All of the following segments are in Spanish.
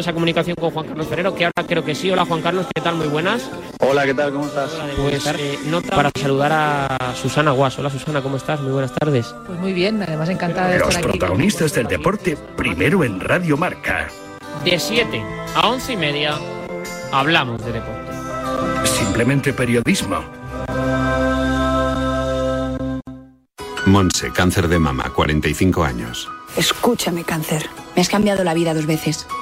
esa comunicación con Juan Carlos Ferrero, que ahora creo que sí. Hola Juan Carlos, ¿qué tal? Muy buenas. Hola, ¿qué tal? ¿Cómo estás? Pues eh, nota para saludar a Susana Guas. Hola Susana, ¿cómo estás? Muy buenas tardes. Pues muy bien, además encantada de Los estar aquí. protagonistas del deporte, primero en Radio Marca. De 7 a 11 y media hablamos de deporte. Simplemente periodismo. Monse, cáncer de mama, 45 años. Escúchame, cáncer. Me has cambiado la vida dos veces.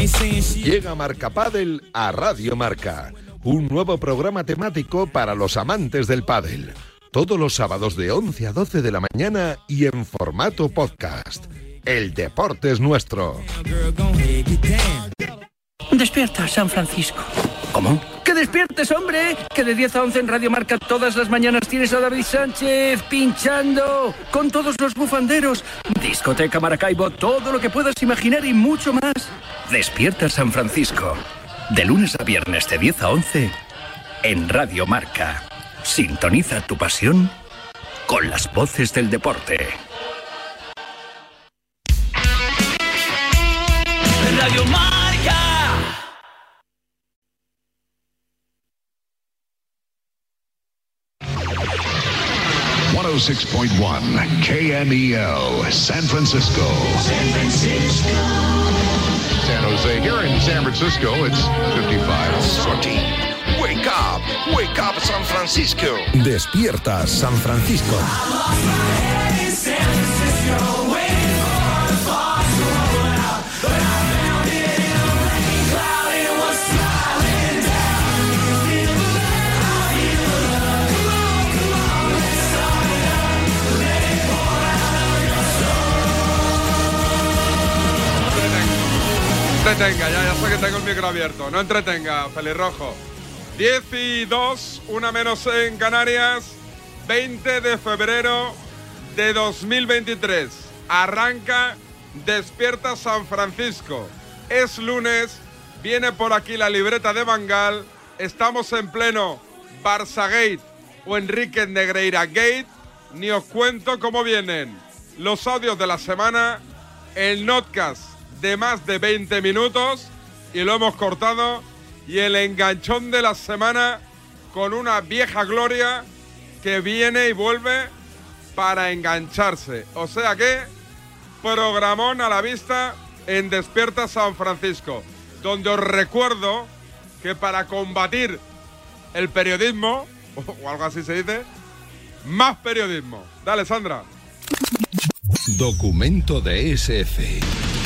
Llega Marca Padel a Radio Marca, un nuevo programa temático para los amantes del pádel. Todos los sábados de 11 a 12 de la mañana y en formato podcast. El deporte es nuestro. Despierta, San Francisco. ¿Cómo? ¡Que despiertes, hombre! Que de 10 a 11 en Radio Marca todas las mañanas tienes a David Sánchez pinchando con todos los bufanderos. Discoteca Maracaibo, todo lo que puedas imaginar y mucho más. Despierta San Francisco. De lunes a viernes de 10 a 11 en Radio Marca. Sintoniza tu pasión con las voces del deporte. Radio Marca. 106.1 KMEL, San Francisco. San Francisco. San Jose. Here in San Francisco, it's 55. Wake up, wake up San Francisco. Despierta San Francisco. Entretenga, ya, ya sé que tengo el micro abierto. No entretenga, pelirrojo. 10 y 2, una menos en Canarias. 20 de febrero de 2023. Arranca Despierta San Francisco. Es lunes, viene por aquí la libreta de Bangal. Estamos en pleno Barça Gate o Enrique Negreira Gate. Ni os cuento cómo vienen los audios de la semana, el notcast de más de 20 minutos y lo hemos cortado y el enganchón de la semana con una vieja gloria que viene y vuelve para engancharse. O sea que programón a la vista en Despierta San Francisco, donde os recuerdo que para combatir el periodismo, o algo así se dice, más periodismo. Dale, Sandra. Documento de SF.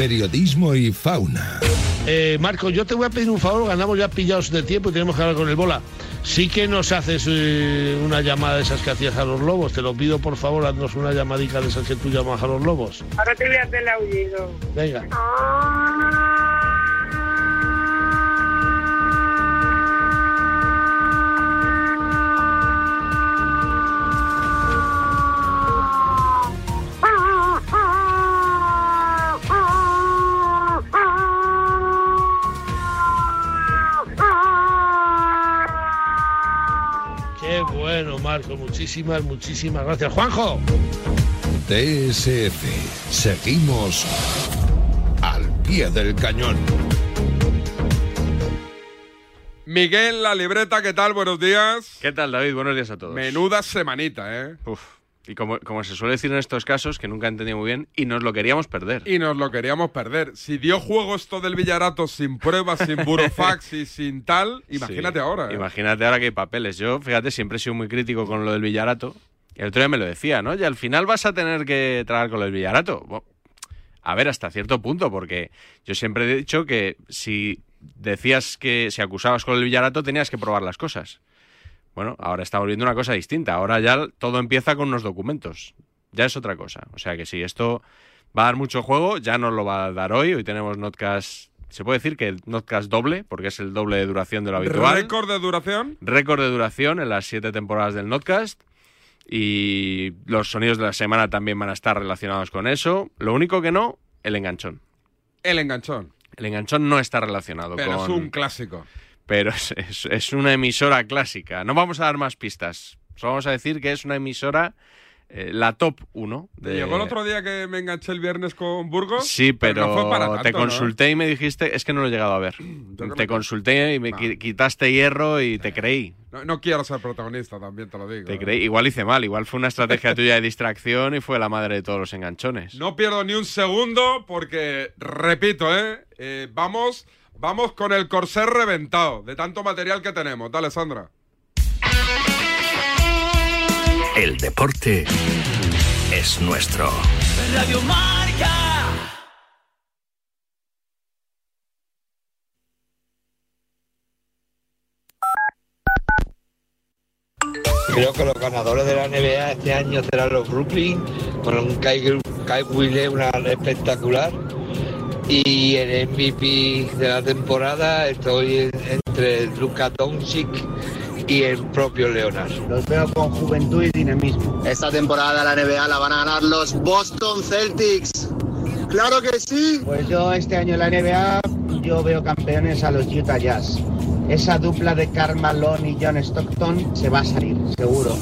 Periodismo y fauna. Eh, Marco, yo te voy a pedir un favor, ganamos ya pillados de tiempo y tenemos que hablar con el bola. Sí que nos haces eh, una llamada de esas que hacías a los lobos. Te lo pido, por favor, haznos una llamadica de esas que tú llamas a los lobos. Ahora te voy a hacer el aullido. Venga. Qué bueno, Marco. Muchísimas, muchísimas gracias. Juanjo. DSF. Seguimos al pie del cañón. Miguel, la libreta, ¿qué tal? Buenos días. ¿Qué tal, David? Buenos días a todos. Menuda semanita, ¿eh? Uf. Y como, como se suele decir en estos casos, que nunca he entendido muy bien, y nos lo queríamos perder. Y nos lo queríamos perder. Si dio juego esto del Villarato sin pruebas, sin burofax y sin tal, imagínate Sí. ahora. ¿eh? Imagínate ahora que hay papeles. Yo, fíjate, siempre he sido muy crítico con lo del Villarato. El otro día me lo decía, ¿no? Y al final vas a tener que tragar con lo del Villarato. A ver, hasta cierto punto, porque yo siempre he dicho que si decías que si acusabas con el Villarato tenías que probar las cosas. Bueno, ahora está volviendo una cosa distinta. Ahora ya todo empieza con unos documentos. Ya es otra cosa. O sea que si esto va a dar mucho juego, ya nos lo va a dar hoy. Hoy tenemos notcast se puede decir que el Notcast doble, porque es el doble de duración de lo habitual. ¿Récord de duración? Récord de duración en las siete temporadas del Notcast. Y los sonidos de la semana también van a estar relacionados con eso. Lo único que no, el enganchón. El enganchón. El enganchón no está relacionado Pero con. es un clásico. Pero es, es- es una emisora clásica. No vamos a dar más pistas. Solo vamos a decir que es una emisora, eh, la top 1. ¿Te Llegó el otro día que me enganché el viernes con Burgos. Sí, pero, no fue para tanto, te ¿no? consulté y me dijiste, es que no lo he llegado a ver. te consulté y me qui- quitaste hierro y te creí. No, no quiero ser protagonista, también te lo digo. Te ¿eh? creí. Igual hice mal, igual fue una estrategia tuya de distracción y fue la madre de todos los enganchones. No pierdo ni un segundo porque, repito, ¿eh? Eh, vamos, vamos con el corsé reventado de tanto material que tenemos. Dale, Sandra. El deporte es nuestro. Radio Marca. Creo que los ganadores de la NBA este año serán los Brooklyn, con un Kai, Kai Wheeler, una espectacular. Y el MVP de la temporada estoy en- entre Luka Doncic y el propio Leonard. Los veo con juventud y dinamismo. Esta temporada la NBA la van a ganar los Boston Celtics. ¡Claro que sí! Pues yo este año en la NBA yo veo campeones a los Utah Jazz. Esa dupla de Karl Malone y John Stockton se va a salir, seguro.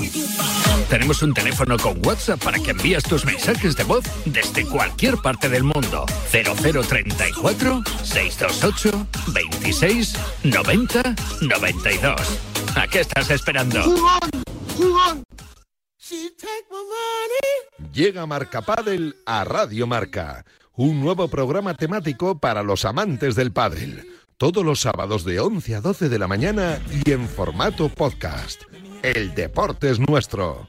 Tenemos un teléfono con WhatsApp para que envíes tus mensajes de voz desde cualquier parte del mundo. 0034 628 26 90 92. ¿A qué estás esperando? ¡Jugón! Llega Marca Padel a Radio Marca, un nuevo programa temático para los amantes del pádel. Todos los sábados de 11 a 12 de la mañana y en formato podcast. El deporte es nuestro.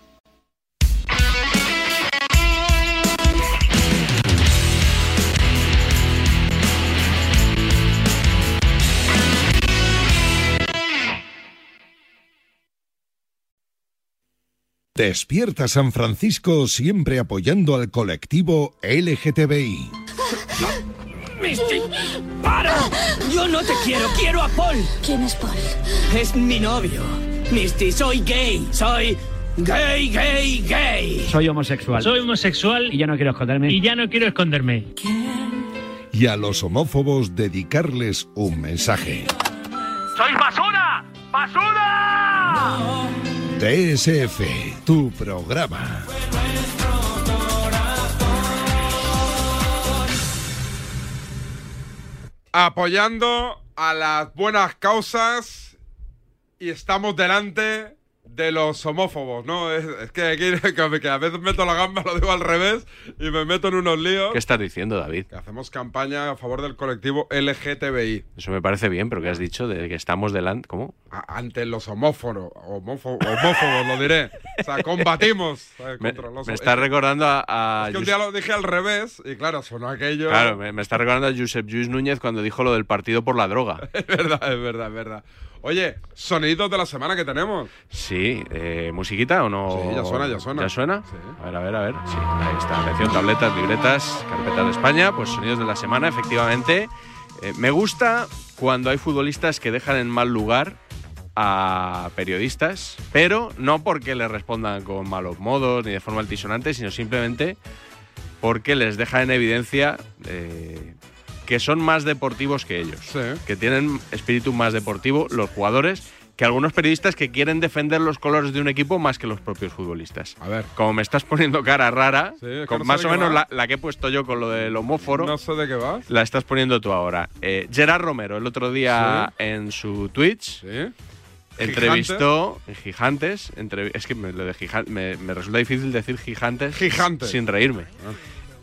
Despierta San Francisco siempre apoyando al colectivo LGTBI. Misty, para. Yo no te quiero, quiero a Paul. ¿Quién es Paul? Es mi novio. Misty, soy gay. Soy gay, gay, gay. Soy homosexual. Soy homosexual y ya no quiero esconderme. Y ya no quiero esconderme. Y a los homófobos dedicarles un mensaje. ¡Soy basura! ¡Basura! TSF, tu programa. Apoyando a las buenas causas y estamos delante de los homófobos, ¿no? Es, es que aquí que a veces meto la gamba, lo digo al revés, y me meto en unos líos. ¿Qué estás diciendo, David? Que hacemos campaña a favor del colectivo LGTBI. Eso me parece bien, pero ¿qué has dicho? De que estamos delante. ¿Cómo? A- ante los homófobos, homófo- homófobos, lo diré. O sea, combatimos eh, Me, contra los me está recordando a. a Es que un día lo dije al revés y claro, sonó aquello. Claro, me, me está recordando a Josep Lluís Núñez cuando dijo lo del partido por la droga. Es verdad, es verdad, es verdad. Oye, sonidos de la semana que tenemos. Sí, eh, ¿musiquita o no? Sí, ya suena, ya suena. ¿Ya suena? A ver, a ver, a ver. Sí, ahí está. Atención, tabletas, libretas, carpetas de España. Pues sonidos de la semana, efectivamente. Eh, me gusta cuando hay futbolistas que dejan en mal lugar a periodistas, pero no porque les respondan con malos modos ni de forma altisonante, sino simplemente porque les deja en evidencia eh, que son más deportivos que ellos, que tienen espíritu más deportivo los jugadores que algunos periodistas que quieren defender los colores de un equipo más que los propios futbolistas. A ver. Como me estás poniendo cara rara, Sí, es que con no más o menos la, la que he puesto yo con lo del homóforo, No sé de qué vas. la estás poniendo tú ahora. Eh, Gerard Romero, el otro día en su Twitch, entrevistó en Gigantes. entrev- es que me, lo de Gigan- me, me resulta difícil decir Gigantes, Gigantes. sin reírme. Eh,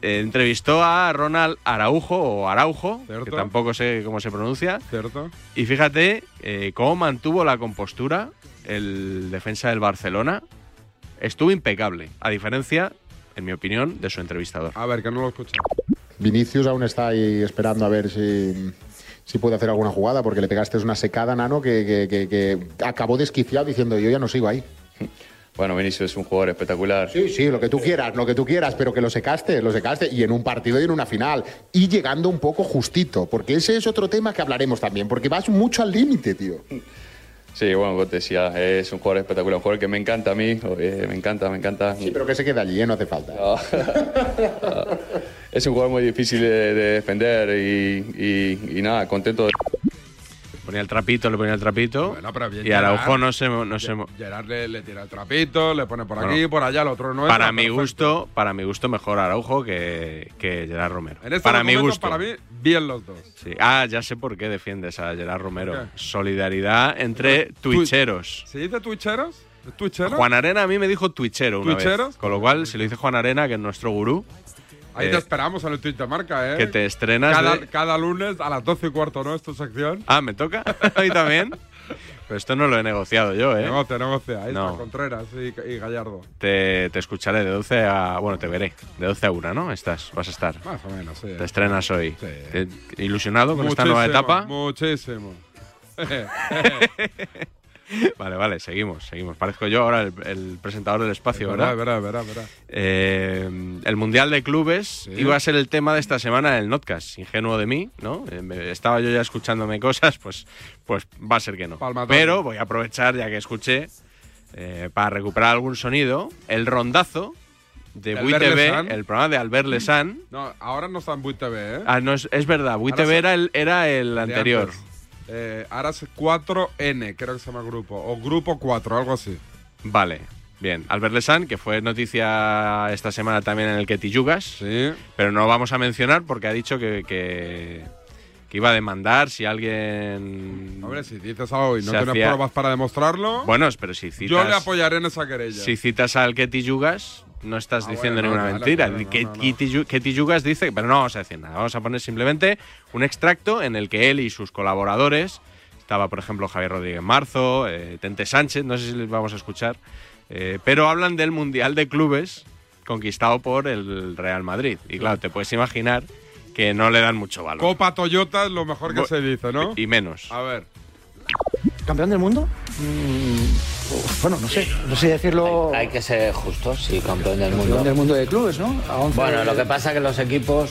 entrevistó a Ronald Araujo o Araujo, que tampoco sé cómo se pronuncia. Cierto. Y fíjate eh, cómo mantuvo la compostura el defensa del Barcelona. Estuvo impecable, a diferencia, en mi opinión, de su entrevistador. A ver, que no lo escucha. Vinicius aún está ahí esperando a ver si, si puede hacer alguna jugada, porque le pegaste una secada, Nano, que, que- que- que acabó desquiciado diciendo yo ya no sigo ahí. Bueno, Vinicius es un jugador espectacular. Sí, sí, lo que tú quieras, lo que tú quieras, pero que lo secaste, lo secaste, y en un partido y en una final. Y llegando un poco justito, porque ese es otro tema que hablaremos también, porque vas mucho al límite, tío. Sí, bueno, como te decía, es un jugador espectacular, un jugador que me encanta a mí, me encanta, me encanta. Sí, pero que se queda allí, ¿eh? no hace falta. Es un jugador muy difícil de, de defender y, y- y nada, contento de... Ponía el trapito, le ponía el trapito. Bueno, pero bien y Araujo no se, no se Gerard le, le tira el trapito, le pone por Bueno, aquí, por allá, el otro no para entra, mi perfecto. gusto, para mi gusto mejor Araujo que, que Gerard Romero. En este para mi gusto. para mí, bien los dos. Sí. Ah, ya sé por qué defiendes a Gerard Romero. Solidaridad entre twitcheros. ¿Se dice twitcheros? ¿Es twitchero? Juan Arena a mí me dijo una ¿Twitcheros? vez. Con lo cual, si lo dice Juan Arena, que es nuestro gurú, Ahí eh, te esperamos en el Twitch de marca, ¿eh? que te estrenas Cada, de- cada lunes a las 12 y cuarto, ¿no? Es tu sección. Ah, ¿me toca? ¿A mí también? Pero esto no lo he negociado yo, ¿eh? Negocia, negocia. Ahí No. está Contreras y, y Gallardo. Te, te escucharé de 12 a... Bueno, te veré. De 12 a 1, ¿no? Estás, vas a estar. Más o menos, sí. Te estrenas hoy. ¿Te- ¿Ilusionado con esta nueva etapa? Muchísimo. Vale, vale, seguimos, seguimos. Parezco yo ahora el, el presentador del espacio, ¿verdad? verá, verá, verá. Eh, el Mundial de Clubes iba a ser el tema de esta semana del Notcast. Ingenuo de mí, ¿no? Eh, estaba yo ya escuchándome cosas, pues, pues va a ser que no. Palmatorio. Pero voy a aprovechar, ya que escuché, eh, para recuperar algún sonido, el rondazo de ¿De Bui Albert TV, Lesan? el programa de Albert Lesan. No, ahora no está en Buit TV, ¿eh? Ah, no, es, es verdad, Bui Ahora TV se- era el, era el anterior. antes. Eh, ahora es 4N, creo que se llama el grupo. O Grupo 4, algo así. Vale, bien. Albert Lesan, que fue noticia esta semana también en el que Yugas. Sí. Pero no lo vamos a mencionar porque ha dicho que, que, que iba a demandar si alguien. Hombre, si dices algo y no tienes hacía- pruebas para demostrarlo, Bueno, pero si citas. yo le apoyaré en esa querella. Si citas al Ketty Yugas, no estás Ah, diciendo bueno, ninguna mentira. claro, no, Que- no, no. Yugas dice. Pero no vamos a decir nada. Vamos a poner simplemente un extracto en el que él y sus colaboradores. Estaba, por ejemplo, Javier Rodríguez Marzo, eh, Tente Sánchez, no sé si les vamos a escuchar. eh, pero hablan del Mundial de Clubes conquistado por el Real Madrid. Y claro, te puedes imaginar que no le dan mucho valor. Copa Toyota es lo mejor que se dice, ¿no? Y menos. A ver. ¿Campeón del mundo? Mm, bueno, no sé, no sé decirlo. Hay que ser justos, sí, campeón del Campeón mundo. del mundo de clubes, ¿no? A 11 Bueno, lo que pasa es que los equipos,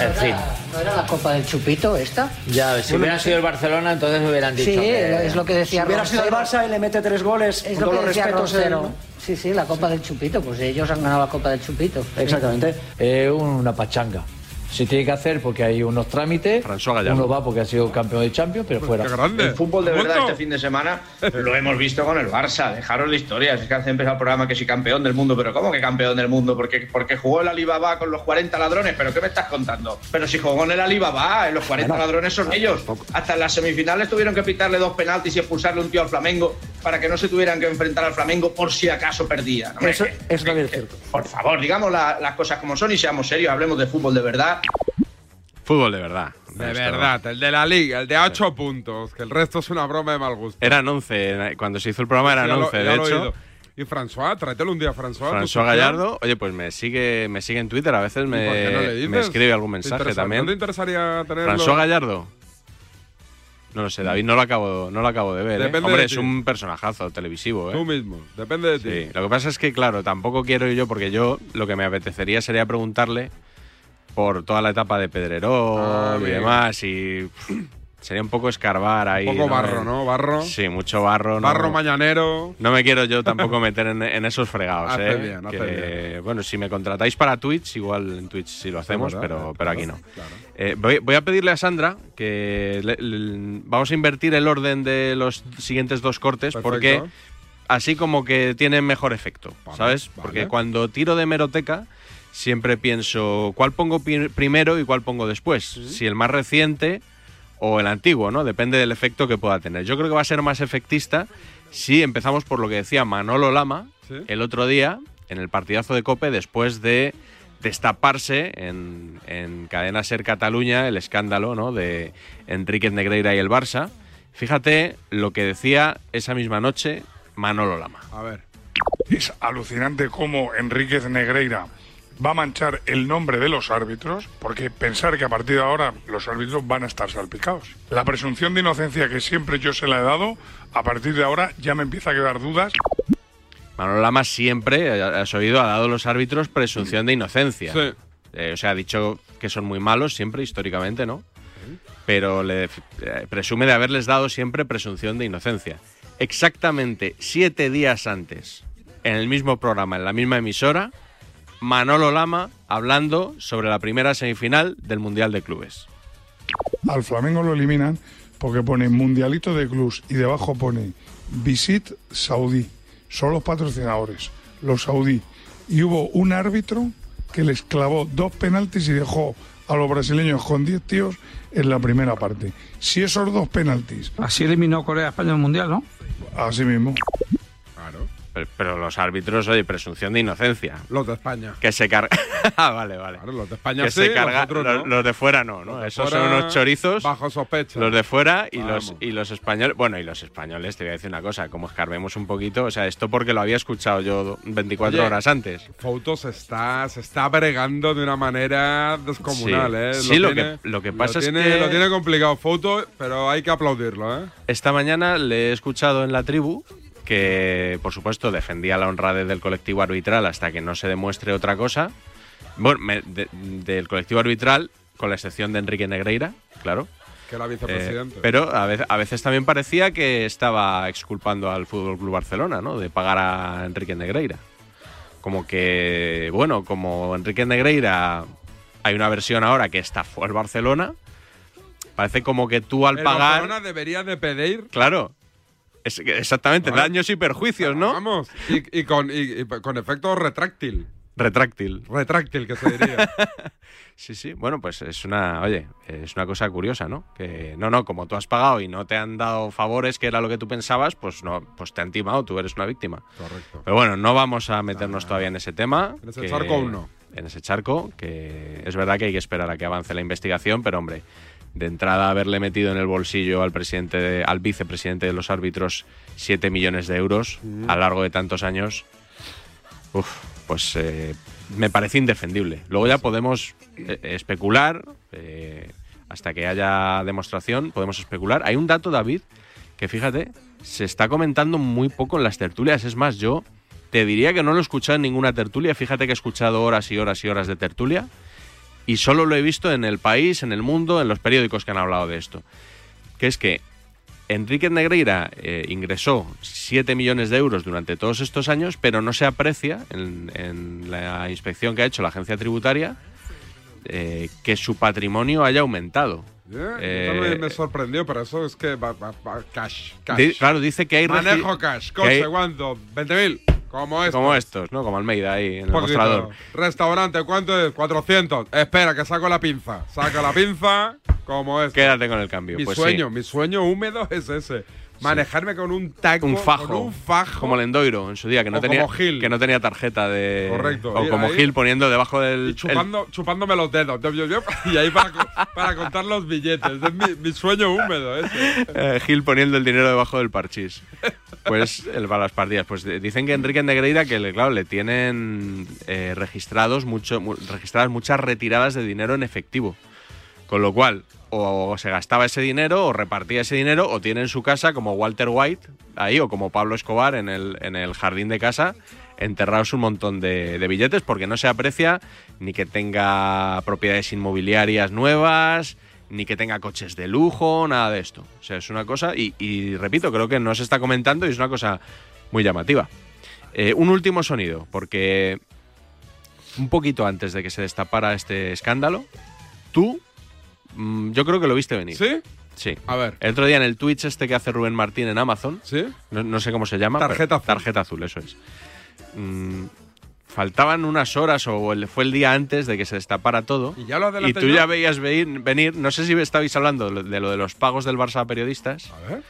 en fin, ¿No era la Copa del Chupito esta? ya, si Bueno, hubiera no sido el Barcelona, entonces hubieran dicho Sí, que... es lo que decía Si hubiera sido el. Barça y le mete tres goles, Es con lo todos que los decía respetos. Roncero. el- Sí, sí, la Copa del Chupito. Pues ellos han ganado la Copa del Chupito. Exactamente. Es una pachanga. Se tiene que hacer porque hay unos trámites. Gallardo. Uno va porque ha sido campeón de Champions, pero fuera. El fútbol de verdad este fin de semana lo hemos visto con el Barça. Dejaros de historias. Es que hace empezado el programa que sí campeón del mundo. Pero ¿cómo que campeón del mundo? Porque, porque jugó el Alibaba con los 40 ladrones. ¿Pero qué me estás contando? Pero si jugó en el Alibaba, en los 40 ladrones son ellos. Hasta en las semifinales tuvieron que pitarle dos penaltis y expulsarle un tío al Flamengo para que no se tuvieran que enfrentar al Flamengo por si acaso perdía. Hombre, Eso, que- eso también es cierto. por favor, digamos la- las cosas como son y seamos serios. Hablemos de fútbol de verdad. Fútbol de verdad. De verdad, el de la liga, el de 8 puntos, que el resto es una broma de mal gusto. Eran 11. Cuando se hizo el programa eran Ya lo- 11, ya de hecho. Y François, tráetelo un día, François. tu François sección. Gallardo, oye, pues me sigue, me sigue en Twitter, a veces ¿Y por qué no le me, escribe algún ¿Te mensaje también. ¿No te interesaría tenerlo? François Gallardo. No lo sé, David, no lo acabo, no lo acabo de ver. ¿eh? Hombre, de es un personajazo televisivo. ¿eh? Tú mismo, depende de ti. Sí, lo que pasa es que, claro, tampoco quiero yo, porque yo lo que me apetecería sería preguntarle por toda la etapa de Pedrerol Ah, y bien. demás. Y. Sería un poco escarbar ahí. Un poco barro, ¿no? Barro. Sí, mucho barro. no- Barro mañanero. No me quiero yo tampoco meter en, en esos fregados, Hace ¿eh? bien, hace Que, Bueno, si me contratáis para Twitch, igual en Twitch sí lo hacemos, verdad, pero, eh, pero aquí claro, no. Eh, voy, voy a pedirle a Sandra que le- le- vamos a invertir el orden de los siguientes dos cortes porque así como que tienen mejor efecto, ¿sabes? Porque cuando tiro de meroteca siempre pienso cuál pongo primero y cuál pongo después. Si el más reciente o el antiguo, ¿no? Depende del efecto que pueda tener. Yo creo que va a ser más efectista si empezamos por lo que decía Manolo Lama Sí. el otro día en el partidazo de Cope después de destaparse en, en Cadena Ser Cataluña el escándalo ¿no? de Enríquez Negreira y el Barça. Fíjate lo que decía esa misma noche Manolo Lama. A ver. Es alucinante cómo Enríquez Negreira va a manchar el nombre de los árbitros, porque pensar que a partir de ahora los árbitros van a estar salpicados. La presunción de inocencia que siempre yo se la he dado, a partir de ahora ya me empieza a quedar dudas. Manolo Lama siempre, eh, has oído, ha dado a los árbitros presunción de inocencia. Sí. Eh, o sea, ha dicho que son muy malos siempre, históricamente, ¿no? Pero le eh, presume de haberles dado siempre presunción de inocencia. Exactamente siete días antes, en el mismo programa, en la misma emisora, Manolo Lama hablando sobre la primera semifinal del Mundial de Clubes. Al Flamengo lo eliminan porque pone Mundialito de Clubs y debajo pone Visit Saudí. Son los patrocinadores, los saudí. Y hubo un árbitro que les clavó dos penaltis y dejó a los brasileños con 10 tíos en la primera parte. Si esos dos penaltis. Así eliminó Corea España en el Mundial, ¿no? Así mismo. Pero, pero los árbitros, oye, presunción de inocencia. Los de España. Que se carga. ah, vale, vale. Claro, los de España que sí, se los no. los de fuera no, ¿no? Esos fuera, son unos chorizos. Bajo sospecha. Los de fuera y los, y los españoles. Bueno, y los españoles, te voy a decir una cosa, como escarbemos un poquito. O sea, esto porque lo había escuchado yo 24 Oye, horas antes. Fouto se está, se está bregando de una manera descomunal, Sí. ¿eh? Sí, lo que- lo que pasa es tiene- que- Lo tiene complicado Fouto, pero hay que aplaudirlo, ¿eh? Esta mañana le he escuchado en la tribu que, por supuesto, defendía la honradez del colectivo arbitral hasta que no se demuestre otra cosa. Bueno, me- de- del colectivo arbitral, con la excepción de Enrique Negreira, claro. Que era vicepresidente. Eh, pero a veces, a veces también parecía que estaba exculpando al Fútbol Club Barcelona, ¿no? De pagar a Enrique Negreira. Como que, bueno, como Enrique Negreira hay una versión ahora que estafó al Barcelona, parece como que tú al El pagar. Barcelona debería de pedir Claro. Es- exactamente, Vale. daños y perjuicios, ¿no? Vamos, y, y con, y- y con efecto retráctil. Retráctil. Retráctil, que se diría. Sí, sí. Bueno, pues es una, oye, es una cosa curiosa, ¿no? Que no, no, como tú has pagado y no te han dado favores, que era lo que tú pensabas, pues no, pues te han timado, tú eres una víctima. Correcto. Pero bueno, no vamos a meternos todavía en ese tema. En ese que- charco aún no. En ese charco, que es verdad que hay que esperar a que avance la investigación, pero hombre, de entrada haberle metido en el bolsillo al presidente, de- al vicepresidente de los árbitros 7 millones de euros Mm. a lo largo de tantos años, uf, pues eh, me parece indefendible. Luego ya podemos eh, especular, eh, hasta que haya demostración, podemos especular. Hay un dato, David, que fíjate, se está comentando muy poco en las tertulias. Es más, yo te diría que no lo he escuchado en ninguna tertulia. Fíjate que he escuchado horas y horas y horas de tertulia. Y solo lo he visto en el país, en el mundo, en los periódicos que han hablado de esto. Que es que Enrique Negreira eh, ingresó 7 millones de euros durante todos estos años, pero no se aprecia en, en la inspección que ha hecho la agencia tributaria eh, que su patrimonio haya aumentado. Yeah, Eh, me, me sorprendió, pero eso es que va, va- va- cash, cash. Di- claro, dice que hay Manejo cash, que hay- coche, ¿cuánto? ¿20.000? Como esto. Como estos, ¿no? Como Almeida ahí en el mostrador. Restaurante, ¿cuánto es? 400. Espera, que saco la pinza. Saca la pinza, como es. Quédate con el cambio. Mi pues sueño, sí. mi sueño húmedo es ese. Manejarme con un taco, un fajo, con un fajo. como Lendoiro en su día, que no, O tenía, como Gil. que no tenía tarjeta de. Correcto. O como ahí- Gil poniendo debajo del. Y chupando, chupándome los dedos. Y ahí para, co- para contar los billetes. Es mi, mi sueño húmedo ese. el- eh, Gil poniendo el dinero debajo del parchís. Pues el para las partidas. Pues dicen que Enrique Negreira, que le, claro, le tienen eh, registrados mucho, mu- registradas muchas retiradas de dinero en efectivo. Con lo cual, o se gastaba ese dinero, o repartía ese dinero, o tiene en su casa como Walter White, ahí, o como Pablo Escobar en el, en el jardín de casa, enterrados un montón de, billetes, porque no se aprecia ni que tenga propiedades inmobiliarias nuevas, ni que tenga coches de lujo, nada de esto. O sea, es una cosa, y, repito, creo que no se está comentando y es una cosa muy llamativa. Eh, un último sonido, porque un poquito antes de que se destapara este escándalo, tú, yo creo que lo viste venir. ¿Sí? Sí. A ver. El otro día en el Twitch este que hace Rubén Martín en Amazon, ¿Sí? no, no sé cómo se llama. Tarjeta azul. Tarjeta azul, eso es. Mm, faltaban unas horas o el- fue el día antes de que se destapara todo. Y ya lo Y tú yo. ya veías venir, venir, no sé si estabais hablando de lo de, lo de los pagos del Barça a periodistas, A ver.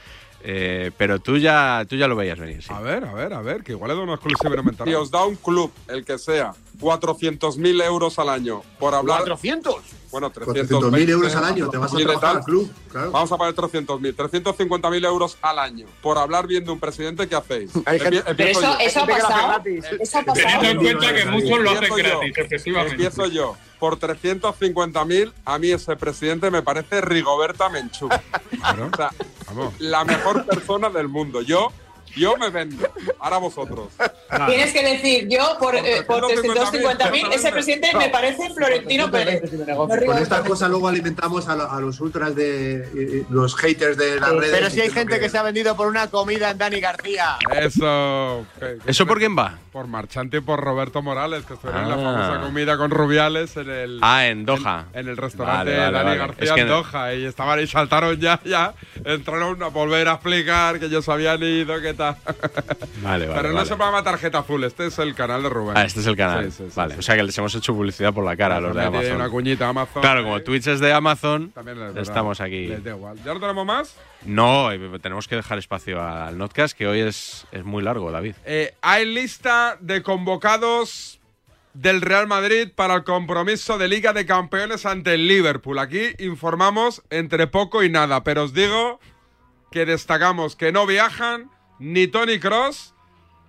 eh, pero tú ya, tú ya lo veías venir. sí. A ver, a ver, a ver, que igual es de una exclusiva. Y os da un club, el que sea, 400.000 euros al año por hablar. ¿400? Bueno, 400.000 euros al año, te vas a trabajar al club, claro. Vamos a pagar 300.000, 350.000 euros al año por hablar bien de un presidente, ¿qué hacéis? Empie- Pero eso- eso ha pasado. Eso ha pasado. Teniendo en cuenta que muchos lo hacen yo. gratis, efectivamente. Empiezo yo. Por 350.000, a mí ese presidente me parece Rigoberta Menchú. O sea, la mejor persona del mundo. Yo, yo me vendo. Ahora vosotros. Tienes que decir, yo por, eh, por 350.000, ese exactamente. presidente me parece Florentino Pérez. No Con estas cosas luego alimentamos a, lo- a los ultras de los haters de las redes. Pero si hay gente que se ha vendido por una comida en Dani García. Eso. ¿qué- qué- ¿Eso por quién va? Por Marchante y por Roberto Morales, que estuvieron en la Ah. famosa comida con Rubiales en el. Ah, en Doha. En el restaurante Vale, vale, Dani vale. García Es que en Doha. Y estaban y saltaron ya, ya. Entraron a volver a explicar que ellos habían ido, qué tal. Vale, vale. Pero no vale. se llama tarjeta azul, este es el canal de Rubén. Ah, este es el canal. Sí, sí, sí, vale, o sea que les hemos hecho publicidad por la cara a los de Amazon. una cuñita Amazon. Claro, como Twitch es de Amazon, estamos aquí. Les da igual. ¿Ya no tenemos más? No, eh, tenemos que dejar espacio al Notcast, que hoy es, es muy largo, David. Eh, hay lista de convocados del Real Madrid para el compromiso de Liga de Campeones ante el Liverpool. Aquí informamos entre poco y nada, pero os digo que destacamos que no viajan ni Tony Cross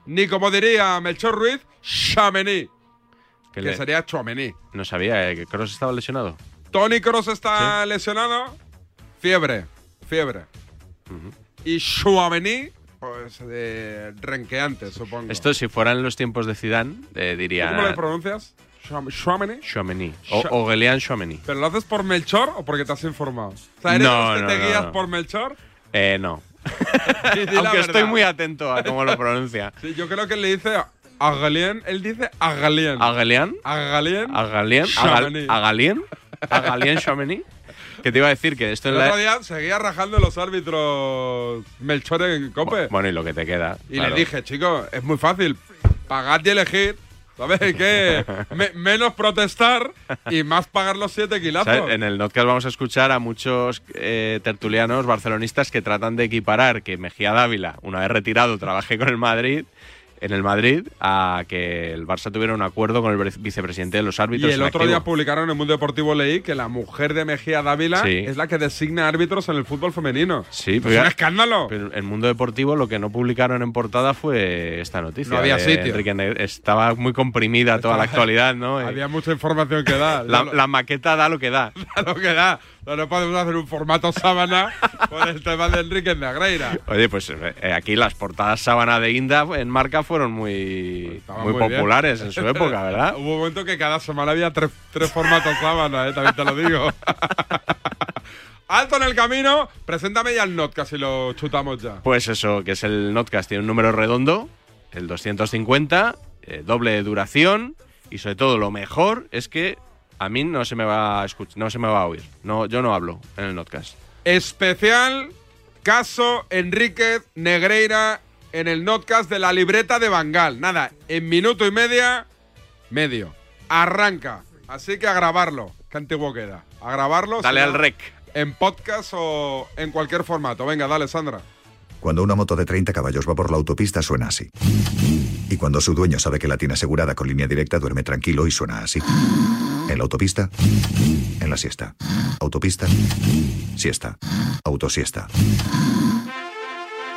ni, como diría Melchor Ruiz, Chamení, que, le- sería Chouameni. No sabía eh, que Cross estaba lesionado. Tony Cross está lesionado, fiebre, fiebre. Y Chouameni, pues de renqueante, supongo. Esto, si fueran los tiempos de Zidane, eh, diría. ¿Cómo le pronuncias? Chouam- Chouameni. Chouameni. O Aurélien Chouameni. ¿Pero lo haces por Melchor o porque te has informado? O sea, ¿eres No, que no, te no, guías no. por Melchor? Eh, no. Aunque estoy muy atento a cómo lo pronuncia. Sí, yo creo que le dice Agalien. Él dice Agalien. ¿Agalien? Agalien. ¿Agalien? ¿Agalien? ¿Agalien Chouameni? Que te iba a decir que esto El otro día seguía rajando los árbitros Melchor en Cope. Bueno, y lo que te queda. Y claro. le dije, chico, es muy fácil. Pagad y elegid. ¿Sabes qué? Me- menos protestar y más pagar los siete kilazos. ¿Sabes? En el Notcast vamos a escuchar a muchos eh, tertulianos barcelonistas que tratan de equiparar que Mejía Dávila, una vez retirado, trabaje con el Madrid, en el Madrid, a que el Barça tuviera un acuerdo con el vicepresidente de los Y árbitros. el en otro activo. día publicaron en el Mundo Deportivo leí que la mujer de Mejía Dávila Sí. es la que designa árbitros en el fútbol femenino. Sí, Pues ya- un escándalo. Pero en el mundo deportivo lo que no publicaron en portada fue esta noticia. No había sitio. Enrique Estaba muy comprimida toda la actualidad, ¿no? Había mucha información que dar. la, la maqueta da lo que da. lo que da. No, no podemos hacer un formato sábana con el tema de Enrique Negreira. Oye, pues eh, aquí las portadas sábana de Inda en marca fueron muy, Estaba muy, muy bien. populares en su época, ¿verdad? Hubo un momento que cada semana había tres, tres formatos sábana, ¿eh? también te lo digo. Alto en el camino, preséntame ya el Notcast y lo chutamos ya. Pues eso, que es el Notcast, tiene un número redondo, el 250, eh, doble de duración y sobre todo lo mejor es que a mí no se me va a escuchar, no se me va a oír. No, yo no hablo en el Notcast. Especial caso Enríquez Negreira en el Notcast de la libreta de Bangal. Nada, en minuto y media, medio. Arranca. Así que a grabarlo. Qué antiguo queda. A grabarlo. Dale al rec. En podcast o en cualquier formato. Venga, dale, Sandra. Cuando una moto de 30 caballos va por la autopista suena así. Y cuando su dueño sabe que la tiene asegurada con línea directa duerme tranquilo y suena así. En la autopista, en la siesta. Autopista, siesta. Autosiesta.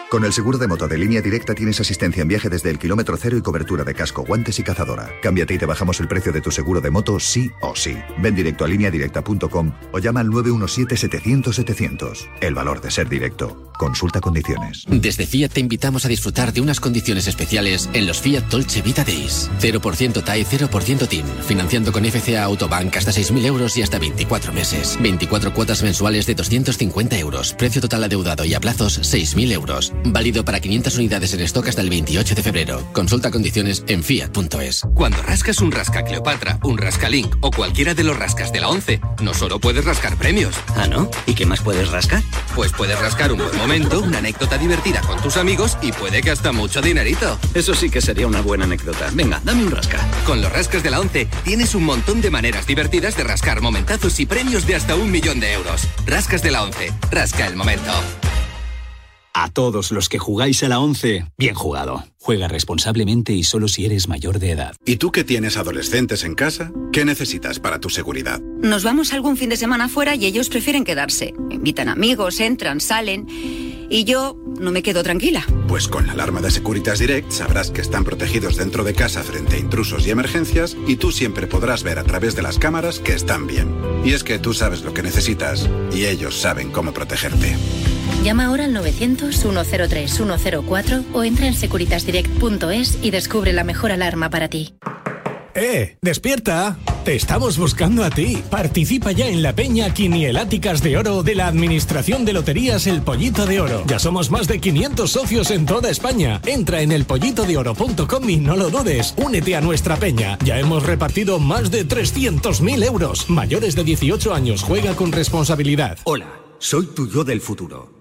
Con el seguro de moto de línea directa tienes asistencia en viaje desde el kilómetro cero y cobertura de casco, guantes y cazadora. Cámbiate y te bajamos el precio de tu seguro de moto sí o sí. Ven directo a lineadirecta.com o llama al 917-700-700. El valor de ser directo. Consulta condiciones. Desde Fiat te invitamos a disfrutar de unas condiciones especiales en los Fiat Dolce Vita Days. 0% TAE, 0% TIN. Financiando con FCA Autobank hasta 6.000 euros y hasta 24 meses. 24 cuotas mensuales de 250 euros. Precio total adeudado y a plazos 6.000 euros. Válido para 500 unidades en stock hasta el 28 de febrero. Consulta condiciones en fiat.es. Cuando rascas un rasca Cleopatra, un rasca Link o cualquiera de los rascas de la 11, no solo puedes rascar premios. Ah, ¿no? ¿Y qué más puedes rascar? Pues puedes rascar un buen momento, una anécdota divertida con tus amigos y puede que hasta mucho dinerito. Eso sí que sería una buena anécdota. Venga, dame un rasca. Con los rascas de la 11 tienes un montón de maneras divertidas de rascar momentazos y premios de hasta un millón de euros. Rascas de la 11. Rasca el momento. A todos los que jugáis a la 11, bien jugado. Juega responsablemente y solo si eres mayor de edad. ¿Y tú que tienes adolescentes en casa? ¿Qué necesitas para tu seguridad? Nos vamos algún fin de semana fuera y ellos prefieren quedarse. Invitan amigos, entran, salen. Y yo no me quedo tranquila. Pues con la alarma de Securitas Direct sabrás que están protegidos dentro de casa frente a intrusos y emergencias y tú siempre podrás ver a través de las cámaras que están bien. Y es que tú sabes lo que necesitas y ellos saben cómo protegerte. Llama ahora al 900-103-104 o entra en securitasdirect.es y descubre la mejor alarma para ti. ¡Eh! ¡Despierta! Te estamos buscando a ti. Participa ya en la peña Quinieláticas de Oro de la Administración de Loterías El Pollito de Oro. Ya somos más de 500 socios en toda España. Entra en elpollitodeoro.com y no lo dudes. Únete a nuestra peña. Ya hemos repartido más de 300.000 euros. Mayores de 18 años. Juega con responsabilidad. Hola, soy tu yo del futuro.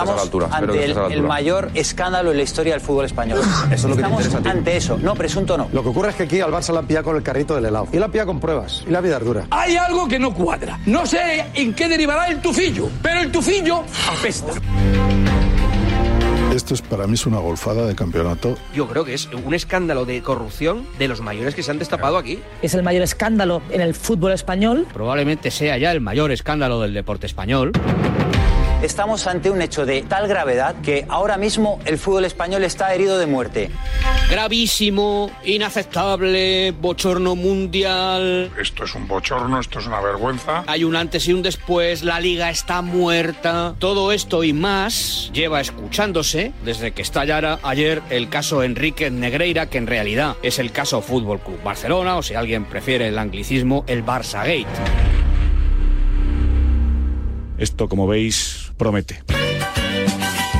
Estamos a la altura. Espero que ante el, la el altura. mayor escándalo en la historia del fútbol español. Eso es lo que te Estamos interesa a ti. ante eso. No, presunto no. Lo que ocurre es que aquí al Barça la han pillado con el carrito del helado. Y la han pillado con pruebas. Y la vida es dura. Hay algo que no cuadra. No sé en qué derivará el tufillo, pero el tufillo apesta. Esto es para mí es una golfada de campeonato. Yo creo que es un escándalo de corrupción de los mayores que se han destapado aquí. Es el mayor escándalo en el fútbol español. Probablemente sea ya el mayor escándalo del deporte español. Estamos ante un hecho de tal gravedad que ahora mismo el fútbol español está herido de muerte. Gravísimo, inaceptable, bochorno mundial. Esto es un bochorno, esto es una vergüenza. Hay un antes y un después, la liga está muerta. Todo esto y más lleva escuchándose desde que estallara ayer el caso Enrique Negreira, que en realidad es el caso Fútbol Club Barcelona, o si alguien prefiere el anglicismo, el Barça Gate. Esto, como veis, promete.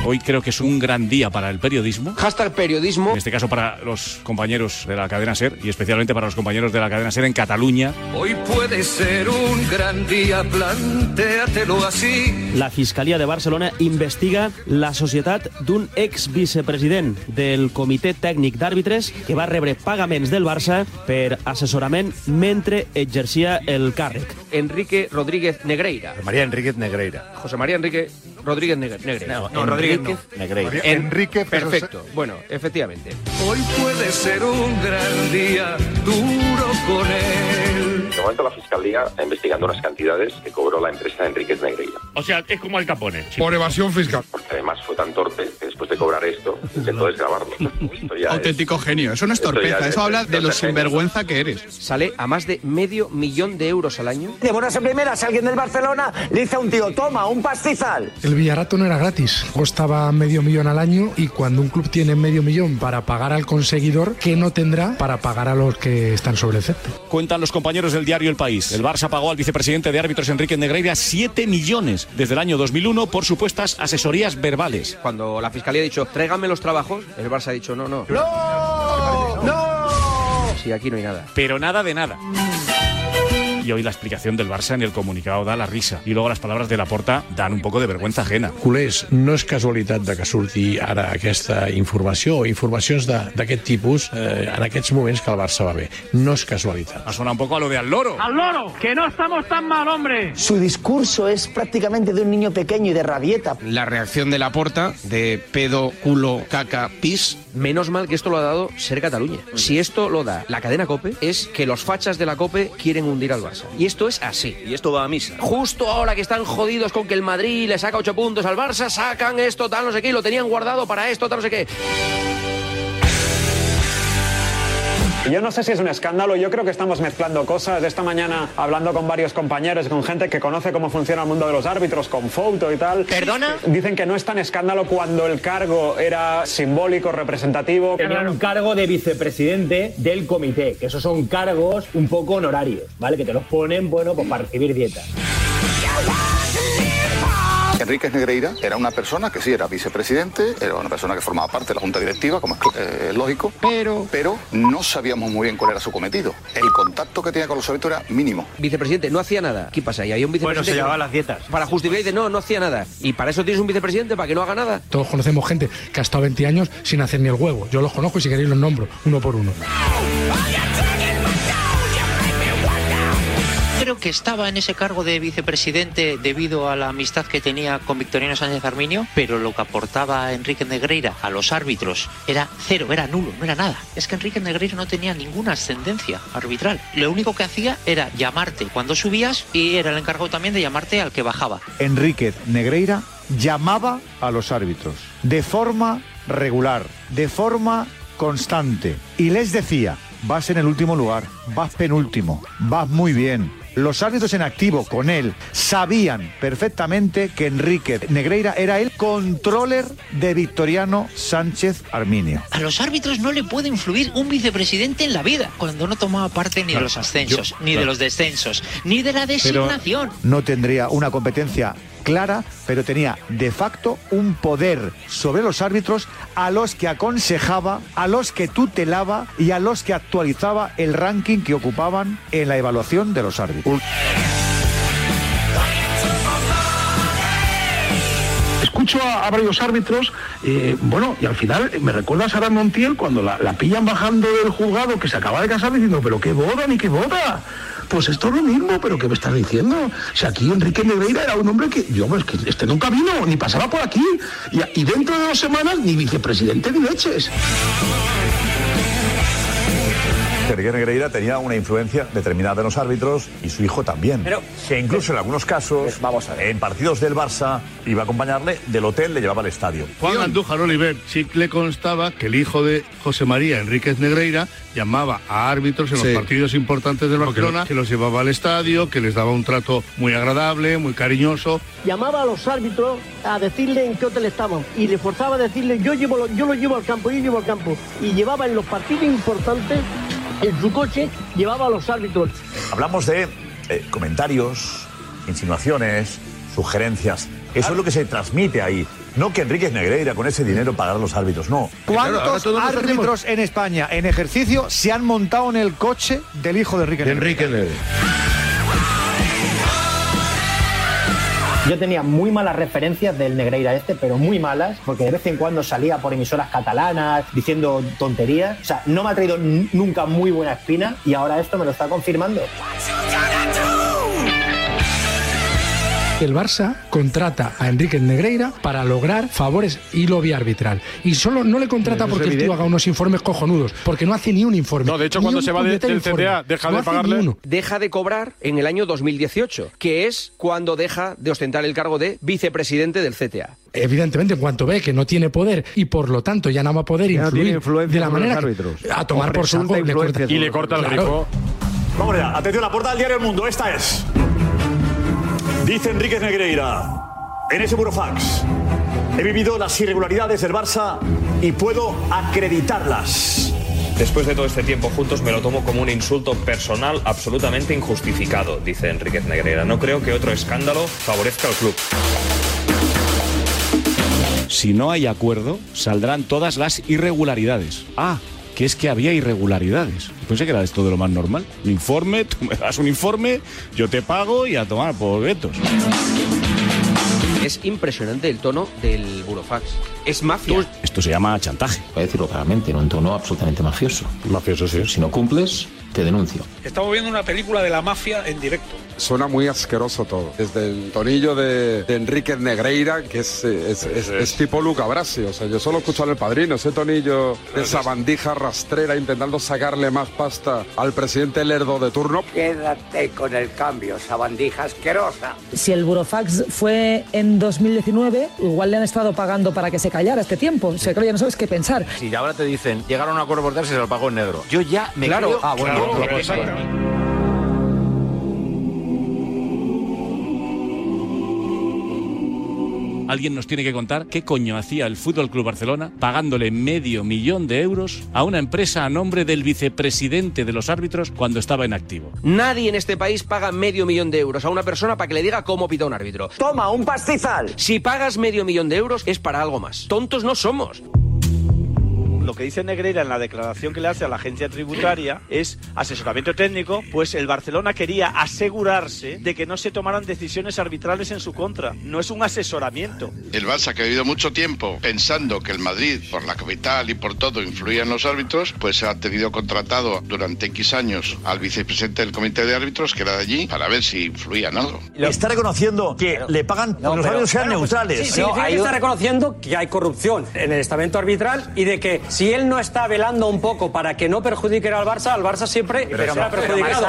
Hoy creo que es un gran día para el periodismo. Hashtag periodismo. En este caso para los compañeros de la cadena SER y especialmente para los compañeros de la cadena SER en Cataluña. Hoy puede ser un gran día, plantéatelo así. La Fiscalia de Barcelona investiga la societat d'un ex-vicepresident del Comitè Tècnic d'Àrbitres que va rebre pagaments del Barça per assessorament mentre exercia el càrrec. Enrique Rodríguez Negreira. María Enríquez Negreira. José María Enrique Rodríguez Negre- Negreira. No, Rodríguez no. Negreira. María En- Enrique, Perfecto. Bueno, efectivamente. Hoy puede ser un gran día, duro con él. De momento la Fiscalía está investigando unas cantidades que cobró la empresa Enríquez Negreira. O sea, es como el Capone. Por evasión fiscal. Porque además fue tan torpe que después de cobrar esto intentó es- Auténtico genio. Eso no es torpeza, es- eso habla de lo sinvergüenza que eres. Sale a más de medio millón de euros al año. De buenas en primeras, alguien del Barcelona le dice a un tío, toma, un pastizal. El Villarato no era gratis, costaba medio millón al año y cuando un club tiene medio millón para pagar al conseguidor, ¿qué no tendrá para pagar a los que están sobre el césped? Cuentan los compañeros del diario El País. El Barça pagó al vicepresidente de árbitros Enrique Negreira 7 millones desde el año 2001 por supuestas asesorías verbales. Cuando la fiscalía ha dicho, tráigame los trabajos, el Barça ha dicho, no, no. ¡No! ¡No! Sí, aquí no hay nada. Pero nada de nada. Y hoy la explicación del Barça en el comunicado da la risa. Y luego las palabras de Laporta dan un poco de vergüenza ajena. Culers, no és casualitat de que surti ara aquesta informació o informacions de- d'aquest tipus eh, en aquests moments que el Barça va bé. No és casualitat. Ha sonado un poco a lo de al loro. ¡Al loro! ¡Que no estamos tan mal, hombre! Su discurso es prácticamente de un niño pequeño y de rabieta. La reacción de la porta de pedo, culo, caca, pis. Menos mal que esto lo ha dado Ser Cataluña. Si esto lo da la cadena COPE, es que los fachas de la COPE quieren hundir al Barça. Y esto es así. Y esto va a misa. Justo ahora que están jodidos con que el Madrid le saca 8 puntos al Barça, sacan esto, tal, no sé qué, y lo tenían guardado para esto, tal, no sé qué. Yo no sé si es un escándalo, yo creo que estamos mezclando cosas. Esta mañana hablando con varios compañeros con gente que conoce cómo funciona el mundo de los árbitros, con foto y tal. ¿Perdona? Dicen que no es tan escándalo cuando el cargo era simbólico, representativo. Tenían un cargo de vicepresidente del comité, que esos son cargos un poco honorarios, ¿vale? Que te los ponen, bueno, pues para recibir dietas. Enríquez Negreira era una persona que sí era vicepresidente, era una persona que formaba parte de la junta directiva, como es eh, lógico, pero, pero no sabíamos muy bien cuál era su cometido. El contacto que tenía con los árbitros era mínimo. Vicepresidente, no hacía nada. ¿Qué pasa? Y había un Bueno, vicepresidente. se que- llevaba las dietas. Para justificar, dice, no, no hacía nada. Y para eso tienes un vicepresidente, para que no haga nada. Todos conocemos gente que ha estado 20 años sin hacer ni el huevo. Yo los conozco y si queréis los nombro, uno por uno. Que estaba en ese cargo de vicepresidente debido a la amistad que tenía con Victoriano Sánchez Arminio, pero lo que aportaba Enrique Negreira a los árbitros era cero, era nulo, no era nada. Es que Enrique Negreira no tenía ninguna ascendencia arbitral. Lo único que hacía era llamarte cuando subías y era el encargado también de llamarte al que bajaba. Enríquez Negreira llamaba a los árbitros de forma regular, de forma constante, y les decía, vas en el último lugar, vas penúltimo, vas muy bien. Los árbitros en activo con él sabían perfectamente que Enrique Negreira era el controller de Victoriano Sánchez Arminio. A los árbitros no le puede influir un vicepresidente en la vida cuando no tomaba parte ni de los ascensos, yo- ni de los descensos, ni de la designación. no tendría una competencia clara, pero tenía de facto un poder sobre los árbitros a los que aconsejaba, a los que tutelaba y a los que actualizaba el ranking que ocupaban en la evaluación de los árbitros. Escucho a, varios árbitros, eh, bueno, y al final me recuerda a Sara Montiel cuando la, la pillan bajando del juzgado que se acaba de casar diciendo, pero qué boda ni qué boda. Pues esto es lo mismo, pero ¿qué me estás diciendo? Si aquí Enrique Negreira era un hombre que, yo, pues que este nunca vino, ni pasaba por aquí. Y, y dentro de dos semanas ni vicepresidente ni leches. Enrique Negreira tenía una influencia determinada en los árbitros y su hijo también. Pero- que incluso en algunos casos, en partidos del Barça, iba a acompañarle del hotel, le llevaba al estadio. Juan Andújar Oliver sí le constaba que el hijo de José María Enríquez Negreira llamaba a árbitros en Sí. los partidos importantes del Barcelona, que los llevaba al estadio, que les daba un trato muy agradable, muy cariñoso. llamaba a los árbitros a decirle en qué hotel estaban y le forzaba a decirle yo llevo yo lo llevo al campo, yo llevo al campo y llevaba en los partidos importantes en su coche llevaba a los árbitros. Hablamos de eh, comentarios, insinuaciones, sugerencias. Eso es lo que se transmite ahí. No que Enrique Negreira con ese dinero pagara a los árbitros, no. ¿Cuántos árbitros en España en ejercicio se han montado en el coche del hijo de Enrique Negreira? Yo tenía muy malas referencias del Negreira este, pero muy malas, porque de vez en cuando salía por emisoras catalanas diciendo tonterías. O sea, no me ha traído nunca muy buena espina y ahora esto me lo está confirmando. El Barça contrata a Enrique Negreira para lograr favores y lobby arbitral. Y solo no le contrata porque el tío haga unos informes cojonudos, porque no hace ni un informe. No, de hecho, cuando se va de- del informe. CTA, deja No de pagarle. uno. Deja de cobrar en el año 2018, que es cuando deja de ostentar el cargo de vicepresidente del CTA. Evidentemente, en cuanto ve que no tiene poder y por lo tanto ya no va a poder Ya influir influencia de la manera que- a tomar por saco le corta, Y le corta el Claro. grifo. Vamos allá, atención, la portada del diario El Mundo, esta es. Dice Enrique Negreira, en ese burofax, he vivido las irregularidades del Barça y puedo acreditarlas. Después de todo este tiempo juntos me lo tomo como un insulto personal absolutamente injustificado, dice Enríquez Negreira. No creo que otro escándalo favorezca al club. Si no hay acuerdo, saldrán todas las irregularidades. Ah, que es que había irregularidades. Pensé que era esto de lo más normal. Un informe, tú me das un informe, yo te pago y a tomar por guetos. Es impresionante el tono del burofax. Es mafia. Esto se llama chantaje. Voy a decirlo claramente, en un tono absolutamente mafioso. Mafioso, sí. Si no cumples, te denuncio. Estamos viendo una película de la mafia en directo. Suena muy asqueroso todo. Desde el tonillo de, de Enrique Negreira, que es, es, es- es tipo Luca Brasi. O sea, yo solo escucho al padrino, ese tonillo de esa bandija rastrera intentando sacarle más pasta al presidente Lerdo de turno. Quédate con el cambio, esa bandija asquerosa. Si el burofax fue en 2019, igual le han estado pagando para que se callara este tiempo. O sea, claro, ya no sabes qué pensar. Si ahora te dicen, llegaron a un acuerdo por darse, se lo pagó en negro. Yo ya me Claro, creo... ah, bueno, Claro, Alguien nos tiene que contar qué coño hacía el Fútbol Club Barcelona pagándole medio millón de euros a una empresa a nombre del vicepresidente de los árbitros cuando estaba en activo. Nadie en este país paga medio millón de euros a una persona para que le diga cómo pita un árbitro. Toma, un pastizal. Si pagas medio millón de euros es para algo más. Tontos no somos. Lo que dice Negreira en la declaración que le hace a la agencia tributaria es asesoramiento técnico, pues el Barcelona quería asegurarse de que no se tomaran decisiones arbitrales en su contra. No es un asesoramiento. El Barça, que ha vivido mucho tiempo pensando que el Madrid, por la capital y por todo, influía en los árbitros, pues ha tenido contratado durante X años al vicepresidente del comité de árbitros, que era de allí, para ver si influía en algo. Está reconociendo que le pagan porque los árbitros sean neutrales. Sí, significa que está reconociendo que hay corrupción en el estamento arbitral y de que si él no está velando un poco para que no perjudique al Barça, al Barça siempre será perjudicado.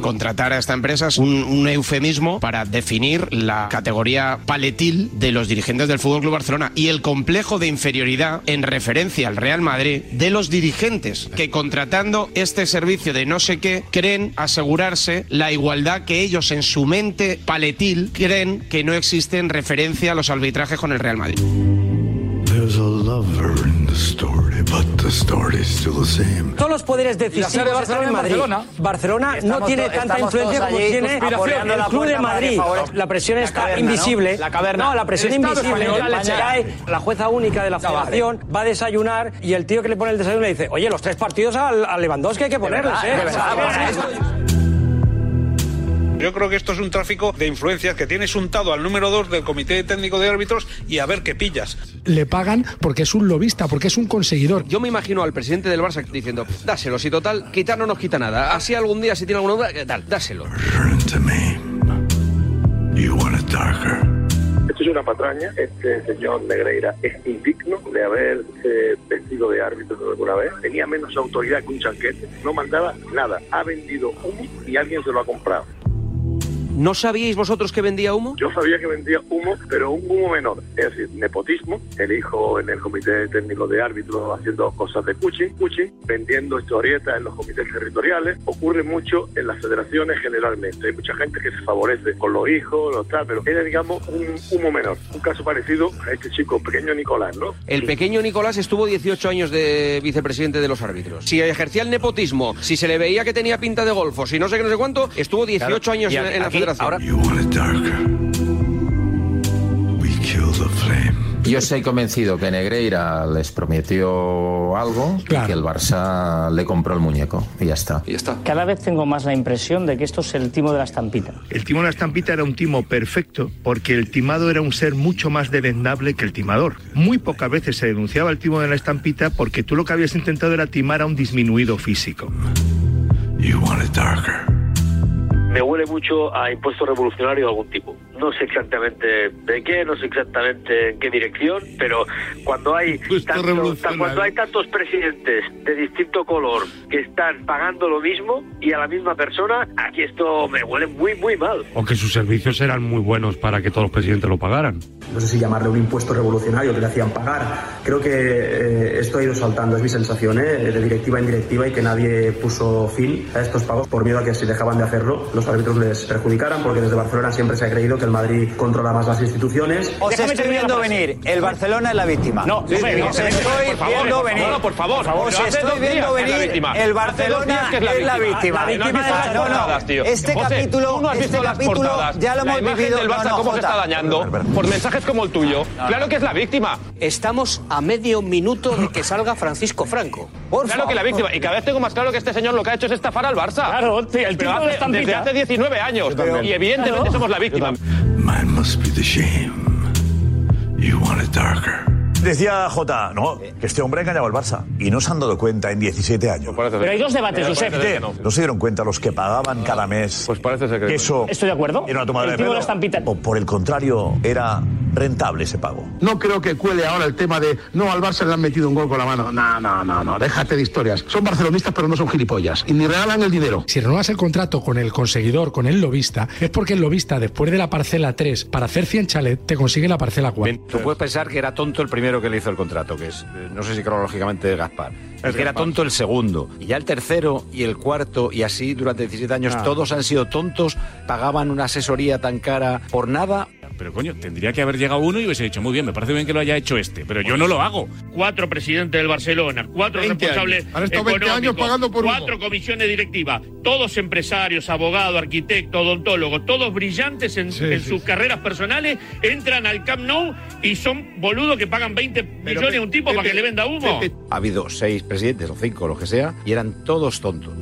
Contratar a esta empresa es un, un eufemismo para definir la categoría paletil de los dirigentes del Fútbol Club Barcelona y el complejo de inferioridad en referencia al Real Madrid de los dirigentes que contratando este servicio de no sé qué creen asegurarse la igualdad que ellos en su mente paletil creen que no existe en referencia a los arbitrajes con el Real Madrid. There's a lover in the story, but the story's still the same. Todos los poderes decisivos de están Barcelona en en Madrid. Barcelona. Barcelona no Estamos tiene tanta influencia como allí tiene el La Club de Madrid. La presión La está caverna, ¿no? invisible. La caverna. No, la presión invisible. español, la la jueza única de la federación va a desayunar y el tío que le pone el desayuno le dice, oye, los tres partidos al, al Lewandowski hay que ponerles, verdad, ¿eh? Yo creo que esto es un tráfico de influencias que tienes untado al número 2 del Comité Técnico de Árbitros y a ver qué pillas. Le pagan porque es un lobista, porque es un conseguidor. Yo me imagino al presidente del Barça diciendo, dáselo, si total, quitar no nos quita nada. Así algún día, si tiene alguna duda, eh, tal, dáselo. Turn to me. You want it darker. Esto es una patraña. Este señor Negreira es indigno de haberse vestido de árbitro alguna vez. Tenía menos autoridad que un chanquete. No mandaba nada. Ha vendido humo y alguien se lo ha comprado. ¿No sabíais vosotros que vendía humo? Yo sabía que vendía humo, pero un humo menor. Es decir, nepotismo, el hijo en el comité técnico de árbitros haciendo cosas de cuchi, cuchi, vendiendo historietas en los comités territoriales. Ocurre mucho en las federaciones generalmente. Hay mucha gente que se favorece con los hijos, los tal, pero era, digamos, un humo menor. Un caso parecido a este chico, pequeño Nicolás, ¿no? El pequeño Nicolás estuvo 18 años de vicepresidente de los árbitros. Si ejercía el nepotismo, si se le veía que tenía pinta de golfo, si no sé qué, no sé cuánto, estuvo 18 Claro. años Y en, aquí- en la aquí, federación. You want it darker. We kill the flame. Yo estoy convencido que Negreira les prometió algo y que el Barça le compró el muñeco y ya está. Y está. Cada vez tengo más la impresión de que esto es el timo de la estampita. El timo de la estampita era un timo perfecto porque el timado era un ser mucho más devendable que el timador. Muy pocas veces se denunciaba el timo de la estampita porque tú lo que habías intentado era timar a un disminuido físico. You want it darker. Me huele mucho a impuesto revolucionario de algún tipo. No sé exactamente de qué, no sé exactamente en qué dirección, pero cuando hay, tanto- ta- cuando hay tantos presidentes de distinto color que están pagando lo mismo y a la misma persona, aquí esto me huele muy, muy mal. O que sus servicios eran muy buenos para que todos los presidentes lo pagaran. no sé si llamarle un impuesto revolucionario que le hacían pagar. Creo que eh, esto ha ido saltando, es mi sensación, ¿eh? de directiva en directiva y que nadie puso fin a estos pagos por miedo a que si dejaban de hacerlo los árbitros les perjudicaran, porque desde Barcelona siempre se ha creído que el Madrid controla más las instituciones. Os estoy viendo venir. El Barcelona es la víctima. No, os estoy por favor, viendo por venir. favor, por favor. Os estoy viendo venir. El Barcelona es la víctima. La víctima. No No, no. portadas, tío. Este capítulo, no este capítulo ya lo La hemos imagen vivido. del Barça, No, no, cómo se está dañando por mensajes como el tuyo. Claro que es la víctima. Estamos a medio minuto de que salga Francisco Franco. Por Claro que la víctima. Y cada vez tengo más claro que este señor lo que ha hecho es estafar al Barça. Claro, sí, el de hace- estampita. desde hace 19 años. Y evidentemente somos la víctima. Mine must be the shame. You want it darker. Decía Jota, no, que este hombre ha engañado al Barça. Y no se han dado cuenta en 17 años. Pero hay dos debates, Josep. ¿Qué? ¿No se dieron cuenta los que pagaban cada mes? Pues parece ser que eso Estoy de acuerdo. era una El de de pelo? la estampita. O por el contrario, era rentable ese pago. No creo que cuele ahora el tema de no al Barça le han metido un gol con la mano. No, no, no, no, déjate de historias. Son barcelonistas pero no son gilipollas y ni regalan el dinero. Si renuevas el contrato con el conseguidor, con el lobista, es porque el lobista, después de la parcela 3, para hacer 100 chalet, te consigue la parcela 4. Tú puedes pensar que era tonto el primero que le hizo el contrato, que es, eh, no sé si cronológicamente Gaspar. Es que era tonto el segundo. Y ya el tercero y el cuarto, y así durante 17 años, Ah. todos han sido tontos, pagaban una asesoría tan cara por nada. Pero coño, tendría que haber llegado uno y hubiese dicho, muy bien, me parece bien que lo haya hecho este, pero yo no lo hago. Cuatro presidentes del Barcelona, cuatro 20 responsables. Han estado 20 años económicos, pagando por humo. cuatro comisiones directivas, todos empresarios, abogados, arquitectos, odontólogos, todos brillantes en, en sus carreras personales, entran al Camp Nou y son boludos que pagan 20 millones a un tipo para que le venda humo. Ha habido seis presidentes o cinco, lo que sea, y eran todos tontos.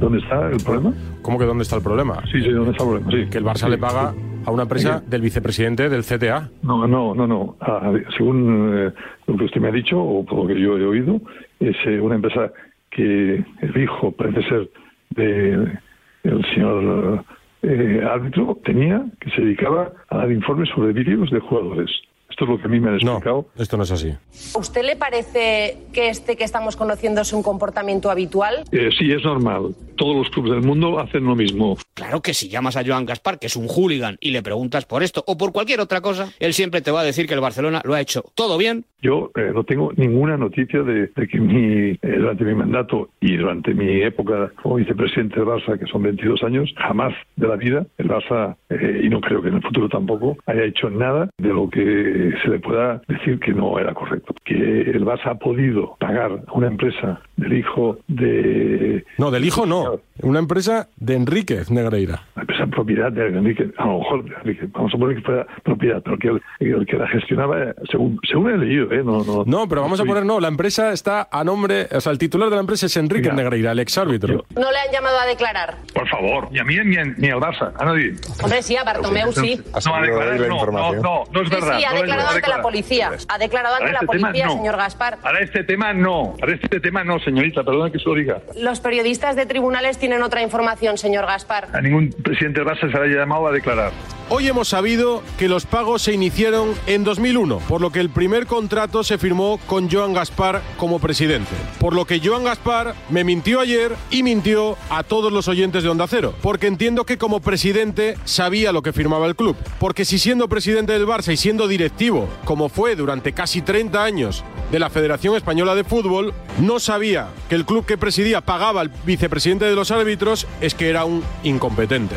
¿Dónde está el problema? ¿Cómo que dónde está el problema? Sí, sí, ¿dónde está el problema? Sí. Que el Barça Sí, le paga sí. a una empresa del vicepresidente del CTA. No, no, no, no. Ah, según eh, lo que usted me ha dicho, o por lo que yo he oído, es eh, una empresa que el hijo, parece ser, de el señor eh, árbitro, tenía, que se dedicaba a dar informes sobre vídeos de jugadores. Esto es lo que a mí me han explicado. Esto no es así. ¿A usted le parece que este que estamos conociendo es un comportamiento habitual? Eh, sí, es normal. Todos los clubes del mundo hacen lo mismo. Claro que si llamas a Joan Gaspar, que es un hooligan, y le preguntas por esto o por cualquier otra cosa, él siempre te va a decir que el Barcelona lo ha hecho todo bien. Yo eh, no tengo ninguna noticia de, de que mi, eh, durante mi mandato y durante mi época como vicepresidente del Barça, que son 22 años, jamás de la vida el Barça, eh, y no creo que en el futuro tampoco, haya hecho nada de lo que se le pueda decir que no era correcto. Que el Barça ha podido pagar a una empresa del hijo de... No, del hijo no. Una empresa de Enríquez Negreira. La empresa propiedad de Enrique, a lo mejor de Enrique, vamos a poner que fuera propiedad, pero que el, el que la gestionaba, según, según he leído, ¿eh? No, no, No, pero vamos a poner no. La empresa está a nombre, o sea, el titular de la empresa es Enrique Negreira, el exárbitro. ¿No le han llamado a declarar? Por favor, ni a mí ni, ni al Barça, a nadie. Hombre, sí, a Bartomeu sí. No, a declarar, no, no, no, no es Sí, verdad. sí, ha declarado ante la policía. Ha declarado ante la este policía, no. señor Gaspar. Para este tema no, para este tema no, señorita, perdona que se lo diga. Los periodistas de tribunales tienen otra información, señor Gaspar. A ningún presidente del Barça se le haya llamado a declarar. Hoy hemos sabido que los pagos se iniciaron en 2001, por lo que el primer contrato se firmó con Joan Gaspar como presidente. Por lo que Joan Gaspar me mintió ayer y mintió a todos los oyentes de Onda Cero, porque entiendo que como presidente sabía lo que firmaba el club. Porque si siendo presidente del Barça y siendo directivo, como fue durante casi 30 años de la Federación Española de Fútbol, no sabía que el club que presidía pagaba al vicepresidente de los árbitros, es que era un incompetente.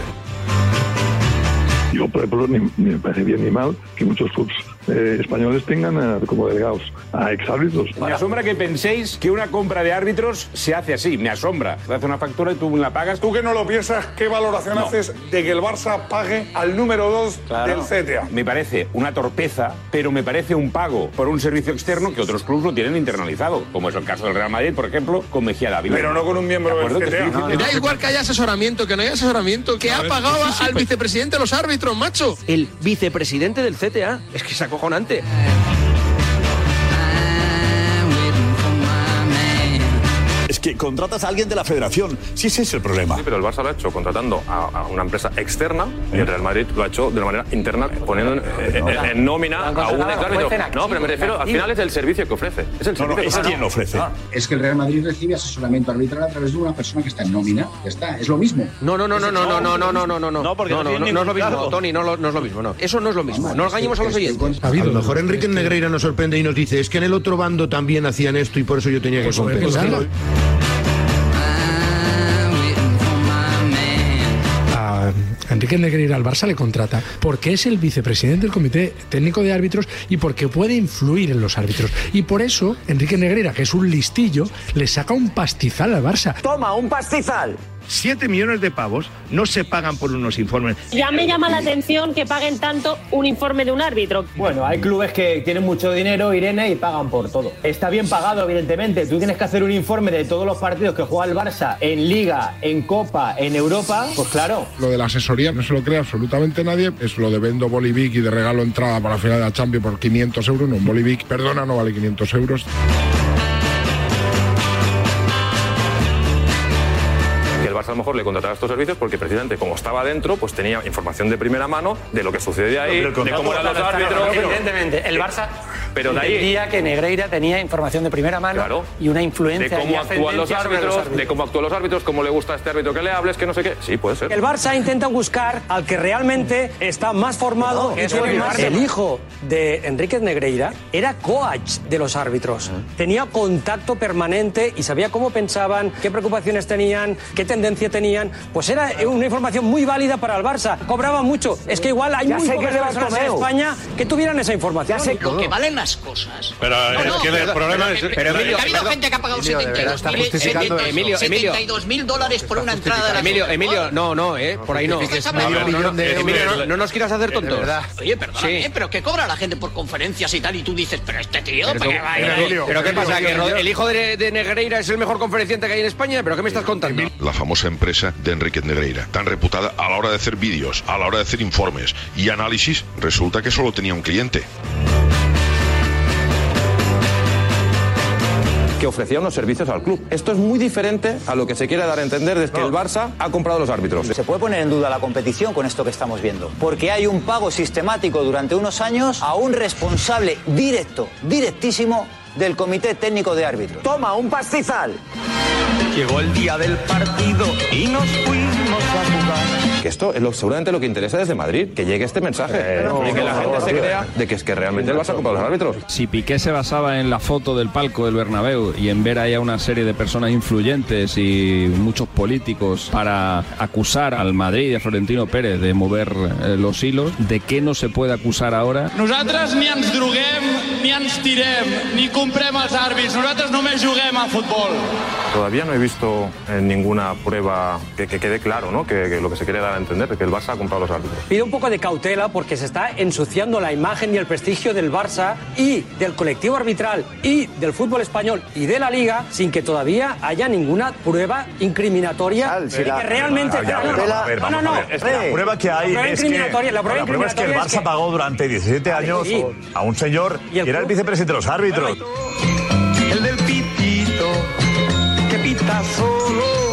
Yo, por ejemplo, ni, me parece bien ni mal que muchos clubes eh, españoles tengan eh, como delegados a exárbitros. Me asombra que penséis que una compra de árbitros se hace así, me asombra. Te hace una factura y tú la pagas. ¿Tú que no lo piensas, qué valoración No. haces de que el Barça pague al número 2 Claro. del CTA? Me parece una torpeza, pero me parece un pago por un servicio externo que otros clubes lo tienen internalizado, como es el caso del Real Madrid, por ejemplo, con Mejía Dávila. Pero no con un miembro ¿De del CTA. estoy diciendo- Da igual que haya asesoramiento, que no haya asesoramiento, que ha pagado sí, sí, al pues- vicepresidente de los árbitros, macho. El vicepresidente del CTA. Es que es acojonante. Que contratas a alguien de la federación. Sí, ese es el problema. Sí, pero el Barça lo ha hecho contratando a, a una empresa externa y el Real Madrid lo ha hecho de una manera interna, poniendo en, en- en nómina a un árbitro. No, pero me refiero, al final es el servicio que ofrece. Es el No, no, servicio es que quien lo ofrece. Es que el Real Madrid recibe asesoramiento arbitral a través de una persona que está en nómina. Ya está, es lo mismo. No, no, no, no, no, no, no, no, no, no, no, no. No, porque no no, no, no es lo mismo. Tony, no, no es lo mismo, no. Eso no es lo mismo. No engañemos a los oyentes. A lo mejor Enrique Negreira nos sorprende y nos dice, es que en el otro bando también hacían esto y por eso yo tenía que compensar. Enrique Negreira al Barça le contrata porque es el vicepresidente del Comité Técnico de Árbitros y porque puede influir en los árbitros. Y por eso Enrique Negreira, que es un listillo, le saca un pastizal al Barça. Toma, un pastizal. 7 millones de pavos no se pagan por unos informes. Ya me llama la atención que paguen tanto un informe de un árbitro. Bueno, hay clubes que tienen mucho dinero, Irene, y pagan por todo. Está bien pagado, evidentemente. Tú tienes que hacer un informe de todos los partidos que juega el Barça en Liga, en Copa, en Europa. Pues claro. Lo de la asesoría no se lo cree absolutamente nadie. Es lo de vendo Bolivic y de regalo entrada para la final de la Champions por 500 euros. No, un Bolivic, perdona, no vale 500 euros. A lo mejor le contrataba estos servicios porque precisamente como estaba dentro, pues tenía información de primeira mano de lo que sucedía ahí, Pero el de cómo eran los árbitros. Evidentemente, el Barça Pero de ahí- entendía que Negreira tenía información de primera mano Claro. y una de influencia y cómo actúan los sobre los árbitros, de cómo actúan los árbitros, cómo le gusta a este árbitro que le hables, que no sé qué. Sí, puede ser. El Barça intenta buscar al que realmente está más formado No, eso es más- el El hijo de Enríquez Negreira era coach de los árbitros. Tenía contacto permanente y sabía cómo pensaban, qué preocupaciones tenían, qué tenían. Pues era una información muy válida para el Barça. Cobraba mucho. Es que igual hay Ya muy pocas personas en. España que tuvieran esa información. Ya sé Lo que valen las cosas. Pero No, es no, que el pero- problema pero- es... pero- pero- pero ha habido gente que ha pagado Emilio, de verdad, 72 está mil, justificando- 70, Emilio, Emilio. 72 mil dólares por una entrada de la Emilio, Emilio, no, no, eh, por ahí no. Estás No, hablando- no, no, no, es- Emilio, no, no nos quieras hacer tontos. Oye, perdóname, pero que cobra la gente por conferencias y tal, y tú dices, pero este tío, Pero, ¿para tú- qué pasa? ¿Que Emilio, el hijo de, de Negreira es el mejor conferenciante que hay en España? ¿Pero qué me estás contando? La famosa empresa de Enrique Negreira, tan reputada a la hora de hacer vídeos, a la hora de hacer informes y análisis, resulta que solo tenía un cliente. que ofrecía unos servicios al club. Esto es muy diferente a lo que se quiere dar a entender de que el Barça ha comprado los árbitros. Se puede poner en duda la competición con esto que estamos viendo, porque hay un pago sistemático durante unos años a un responsable directo, directísimo del Comité Técnico de Árbitros. Toma, un pastizal. Llegó el día del partido y nos fuimos a jugar. Que esto es lo, seguramente lo que interesa desde Madrid, que llegue este mensaje y que la gente se crea de que es que realmente el Barça comprado los árbitros. Si Piqué se basaba en la foto del palco del Bernabéu y en ver ahí a una serie de personas influyentes y muchos políticos para acusar al Madrid y a Florentino Pérez de mover eh, los hilos, ¿de qué no se puede acusar ahora? Nosaltres ni ens droguem, ni ens tirem, ni comprem els àrbits. Nosaltres només juguem a futbol. Todavía no he visto eh, ninguna prueba que, que quede claro, ¿no? Que, que lo que se quiere dar a entender es que el Barça ha comprado los árbitros. Pido un poco de cautela porque se está ensuciando la imagen y el prestigio del Barça y del colectivo arbitral y del fútbol español y de la liga sin que todavía haya ninguna prueba incriminatoria Si la- que realmente ya, no, no, ver, no, vamos no, a no. ver. Es que la prueba que hay La prueba es que, la prueba la prueba es que el es Barça que- pagó durante 17 años sí. a un señor que era el vicepresidente de los árbitros. El del pitito que pita solo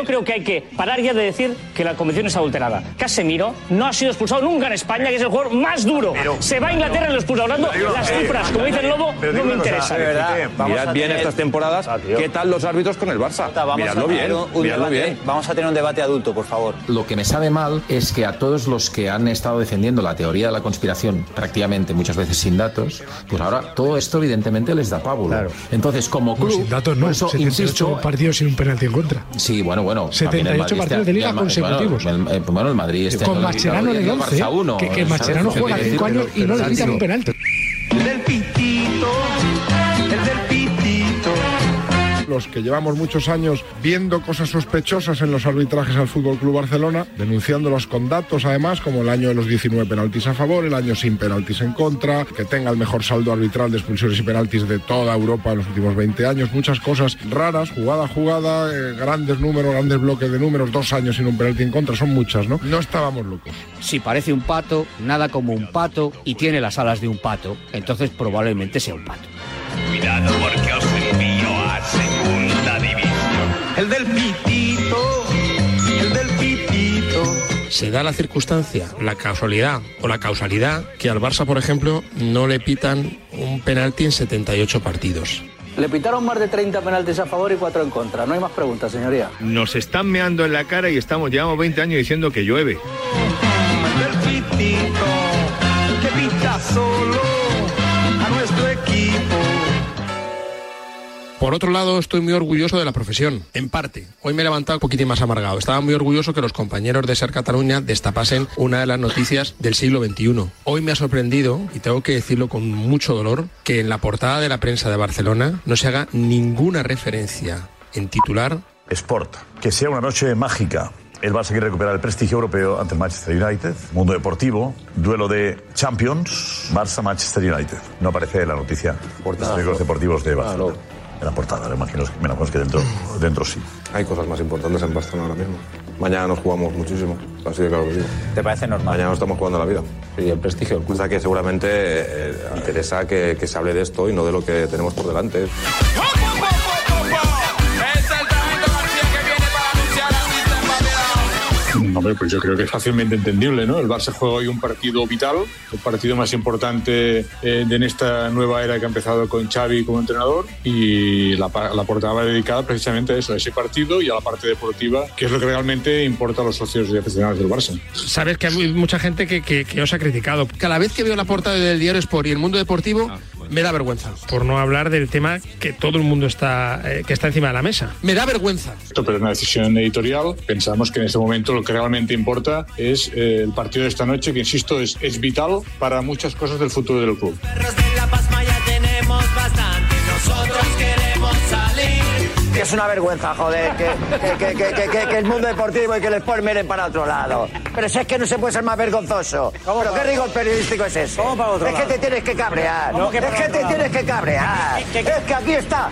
Yo creo que hay que parar ya de decir que la competición es adulterada. Casemiro no ha sido expulsado nunca en España, que es el jugador más duro. Se va a Inglaterra y lo expulsa. Hablando las eh, cifras, como dice el Lobo, pero no me interesan. de verdad, Vamos Mirad a bien tener- estas temporadas, ¿qué tal los árbitros con el Barça? Vamos Miradlo bien, miradlo debate- bien. Vamos a tener un debate adulto, por favor. Lo que me sabe mal es que a todos los que han estado defendiendo la teoría de la conspiración, prácticamente muchas veces sin datos, pues ahora todo esto evidentemente les da pábulo. Entonces, como Pues club, sin datos no, por eso 78 insisto, partidos sin un penalti en contra. Sí, bueno, bueno. 78 también el Madrid partidos de liga consecutivos. Bueno, el, bueno, el Madrid este Con Mascherano en el el 11, Barça uno, que, que. Mascherano juega quiere 5 decir, años y no le digo, un penalti. Del pitito. Los que llevamos muchos años viendo cosas sospechosas en los arbitrajes al Fútbol Club Barcelona, denunciándolos con datos además, como el año de los 19 penaltis a favor, el año sin penaltis en contra, que tenga el mejor saldo arbitral de expulsiones y penaltis de toda Europa en los últimos 20 años, muchas cosas raras, jugada a jugada, eh, grandes números, grandes bloques de números, dos años sin un penalti en contra, son muchas, ¿no? No estábamos locos. Si parece un pato, nada como un pato y tiene las alas de un pato, entonces probablemente sea un pato. Cuidado porque os a segunda división. El del pitito, el del pitito. Se da la circunstancia, la casualidad o la causalidad que al Barça, por ejemplo, no le pitan un penalti en 78 partidos. Le pitaron más de 30 penaltis a favor y 4 en contra. No hay más preguntas, señoría. Nos están meando en la cara y estamos, llevamos 20 años diciendo que llueve. El del pitito que pita solo Por otro lado, estoy muy orgulloso de la profesión, en parte. Hoy me he levantado un poquitín más amargado. Estaba muy orgulloso que los compañeros de Ser Cataluña destapasen una de las noticias del siglo XXI. Hoy me ha sorprendido, y tengo que decirlo con mucho dolor, que en la portada de la prensa de Barcelona no se haga ninguna referencia en titular Sport. Que sea una noche mágica. El Barça quiere recuperar el prestigio europeo ante el Manchester United. Mundo deportivo, duelo de Champions, Barça-Manchester United. No aparece en la noticia. Históricos deportivos de Barcelona. En la portada, me imagino, me imagino que dentro, dentro sí. Hay cosas más importantes en Barcelona ahora mismo. Mañana nos jugamos muchísimo, así de claro que sí. ¿Te parece normal? Mañana nos estamos jugando la vida. Y el prestigio del club. O sea que seguramente eh, interesa que, que se hable de esto y no de lo que tenemos por delante. Hombre, pues yo creo que es fácilmente entendible, ¿no? El Barça juega hoy un partido vital, el partido más importante eh, en esta nueva era que ha empezado con Xavi como entrenador y la, la portada va dedicada precisamente a eso, a ese partido y a la parte deportiva, que es lo que realmente importa a los socios y aficionados del Barça. Sabes que hay mucha gente que, que- que os ha criticado. Cada vez que veo la portada del diario Sport y el mundo deportivo, me da vergüenza. Por no hablar del tema que todo el mundo está, eh, que está encima de la mesa. Me da vergüenza. Esto pero es una decisión editorial. Pensamos que en este momento lo que realmente importa es eh, el partido de esta noche, que insisto, es, es vital para muchas cosas del futuro del club. Es una vergüenza, joder, que, que, que, que, que- que- que el mundo deportivo y que el sport miren para otro lado. Pero si es que no se puede ser más vergonzoso. ¿Pero qué rigor periodístico es ese? es que te tienes que cabrear. ¿Cómo que es que te lado? tienes que cabrear. ¿Qué- qué- es que aquí está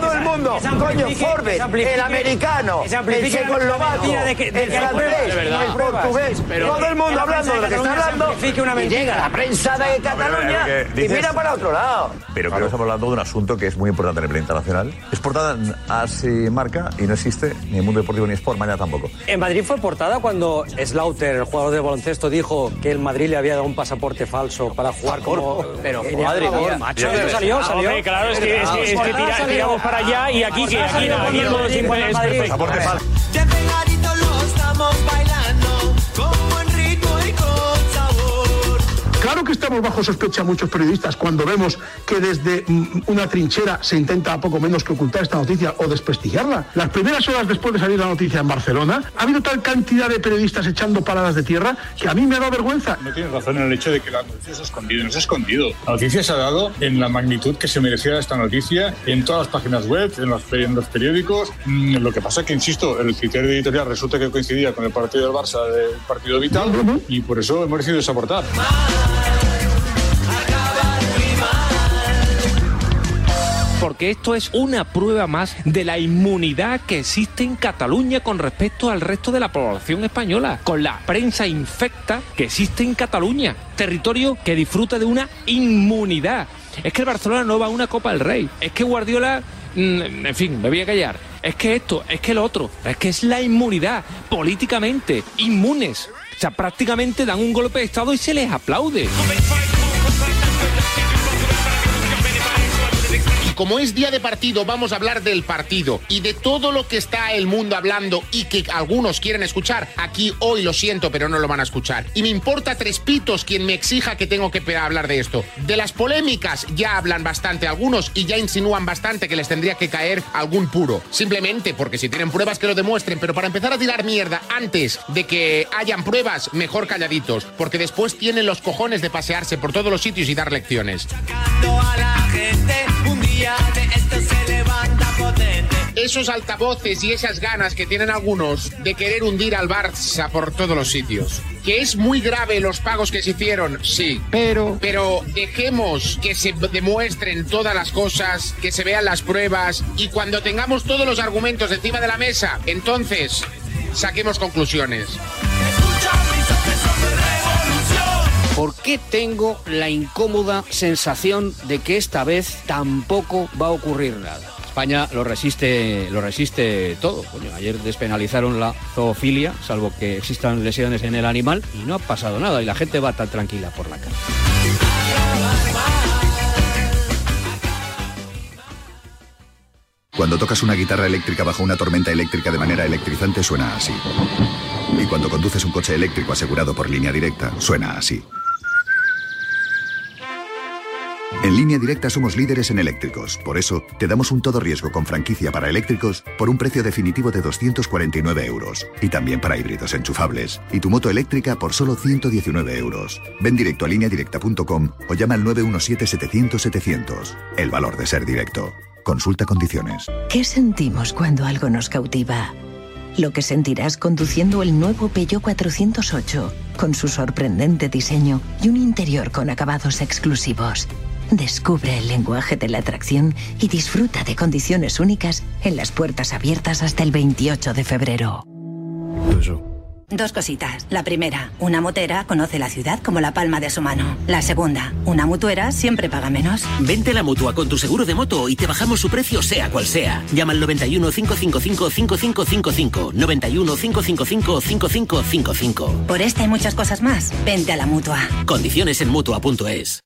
todo el mundo. Coño, Forbes, el americano, el checoslovaco, el francés, el portugués. Todo el mundo la hablando de lo que está hablando. Y llega la prensa de Cataluña y mira para otro lado. Pero creo que estamos hablando de un asunto que es muy importante a nivel internacional. Es portada marca y no existe ni el mundo deportivo ni Sport, mañana tampoco. En Madrid fue portada cuando Slaughter, el jugador de baloncesto, dijo que el Madrid le había dado un pasaporte falso para jugar como... Pero madre mía, macho, eso salió, Ah, salió. hombre, claro, es que, es que, es que tira- tiramos para allá y aquí, que aquí, el modo siempre es perfecto. Pasaporte falso. De pegadito lo estamos bailando, Claro que estamos bajo sospecha muchos periodistas cuando vemos que desde mm, una trinchera se intenta poco menos que ocultar esta noticia o desprestigiarla. Las primeras horas después de salir la noticia en Barcelona, ha habido tal cantidad de periodistas echando paradas de tierra que a mí me ha dado vergüenza. No tienes razón en el hecho de que la noticia se ha escondido. No se ha escondido. La noticia se ha dado en la magnitud que se merecía esta noticia, en todas las páginas web, en los, en los periódicos. Mm, Lo que pasa es que, insisto, el criterio editorial resulta que coincidía con el partido del Barça, del partido vital, y por eso hemos decidido desaportar. Porque esto es una prueba más de la inmunidad que existe en Cataluña con respecto al resto de la población española, con la prensa infecta que existe en Cataluña, territorio que disfruta de una inmunidad. Es que el Barcelona no va a una Copa del Rey, es que Guardiola, mm, en fin, me voy a callar. Es que esto, es que lo otro, es que es la inmunidad, políticamente, inmunes. O sea, prácticamente dan un golpe de Estado y se les aplaude. Como es día de partido, vamos a hablar del partido y de todo lo que está el mundo hablando y que algunos quieren escuchar. Aquí hoy lo siento, pero no lo van a escuchar. Y me importa tres pitos quien me exija que tengo que hablar de esto. De las polémicas ya hablan bastante algunos y ya insinúan bastante que les tendría que caer algún puro. Simplemente porque si tienen pruebas que lo demuestren, pero para empezar a tirar mierda antes de que hayan pruebas, mejor calladitos, porque después tienen los cojones de pasearse por todos los sitios y dar lecciones. Esos altavoces y esas ganas que tienen algunos de querer hundir al Barça por todos los sitios. Que es muy grave los pagos que se hicieron, sí. Pero. Pero dejemos que se demuestren todas las cosas, que se vean las pruebas y cuando tengamos todos los argumentos encima de la mesa, entonces saquemos conclusiones. ¿Por qué tengo la incómoda sensación de que esta vez tampoco va a ocurrir nada? España lo resiste, lo resiste todo. Ayer despenalizaron la zoofilia, salvo que existan lesiones en el animal, y no ha pasado nada, y la gente va tan tranquila por la calle. Cuando tocas una guitarra eléctrica bajo una tormenta eléctrica de manera electrizante suena así. Y cuando conduces un coche eléctrico asegurado por línea directa, suena así. En línea directa somos líderes en eléctricos. Por eso, te damos un todo riesgo con franquicia para eléctricos por un precio definitivo de 249 euros. Y también para híbridos enchufables. Y tu moto eléctrica por solo 119 euros. Ven directo a lineadirecta.com o llama al 917-700-700. El valor de ser directo. Consulta condiciones. ¿Qué sentimos cuando algo nos cautiva? Lo que sentirás conduciendo el nuevo Peugeot 408, con su sorprendente diseño y un interior con acabados exclusivos. Descubre el lenguaje de la atracción y disfruta de condiciones únicas en las puertas abiertas hasta el 28 de febrero. Dos cositas. La primera, una motera conoce la ciudad como la palma de su mano. La segunda, una mutuera siempre paga menos. Vente a la mutua con tu seguro de moto y te bajamos su precio sea cual sea. Llama al 91 555 5555. 91 555 5555. Por esta y muchas cosas más, vente a la mutua. Condiciones en mutua.es.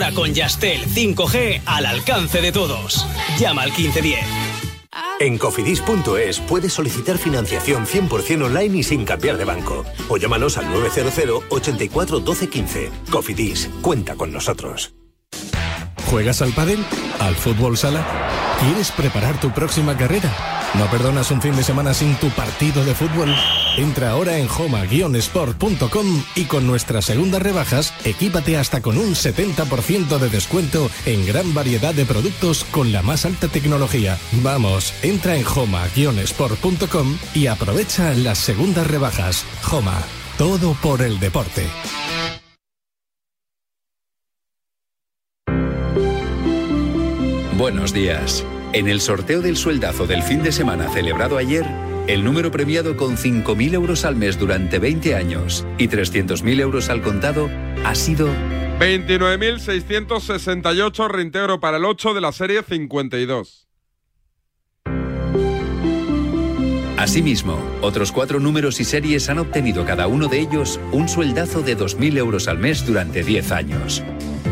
Ahora con Yastel 5G al alcance de todos. Llama al 1510. En cofidis.es puedes solicitar financiación 100% online y sin cambiar de banco. O llámanos al 900 84 12 15. Cofidis, cuenta con nosotros. ¿Juegas al pádel? ¿Al fútbol sala? ¿Quieres preparar tu próxima carrera? ¿No perdonas un fin de semana sin tu partido de fútbol? Entra ahora en homa-sport.com y con nuestras segundas rebajas, equípate hasta con un 70% de descuento en gran variedad de productos con la más alta tecnología. Vamos, entra en homa-sport.com y aprovecha las segundas rebajas. Homa, todo por el deporte. Buenos días. En el sorteo del sueldazo del fin de semana celebrado ayer, el número premiado con 5.000 euros al mes durante 20 años y 300.000 euros al contado ha sido 29.668 reintegro para el 8 de la serie 52. Asimismo, otros cuatro números y series han obtenido cada uno de ellos un sueldazo de 2.000 euros al mes durante 10 años.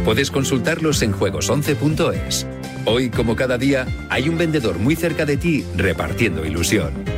Puedes consultarlos en juegos11.es. Hoy, como cada día, hay un vendedor muy cerca de ti repartiendo ilusión.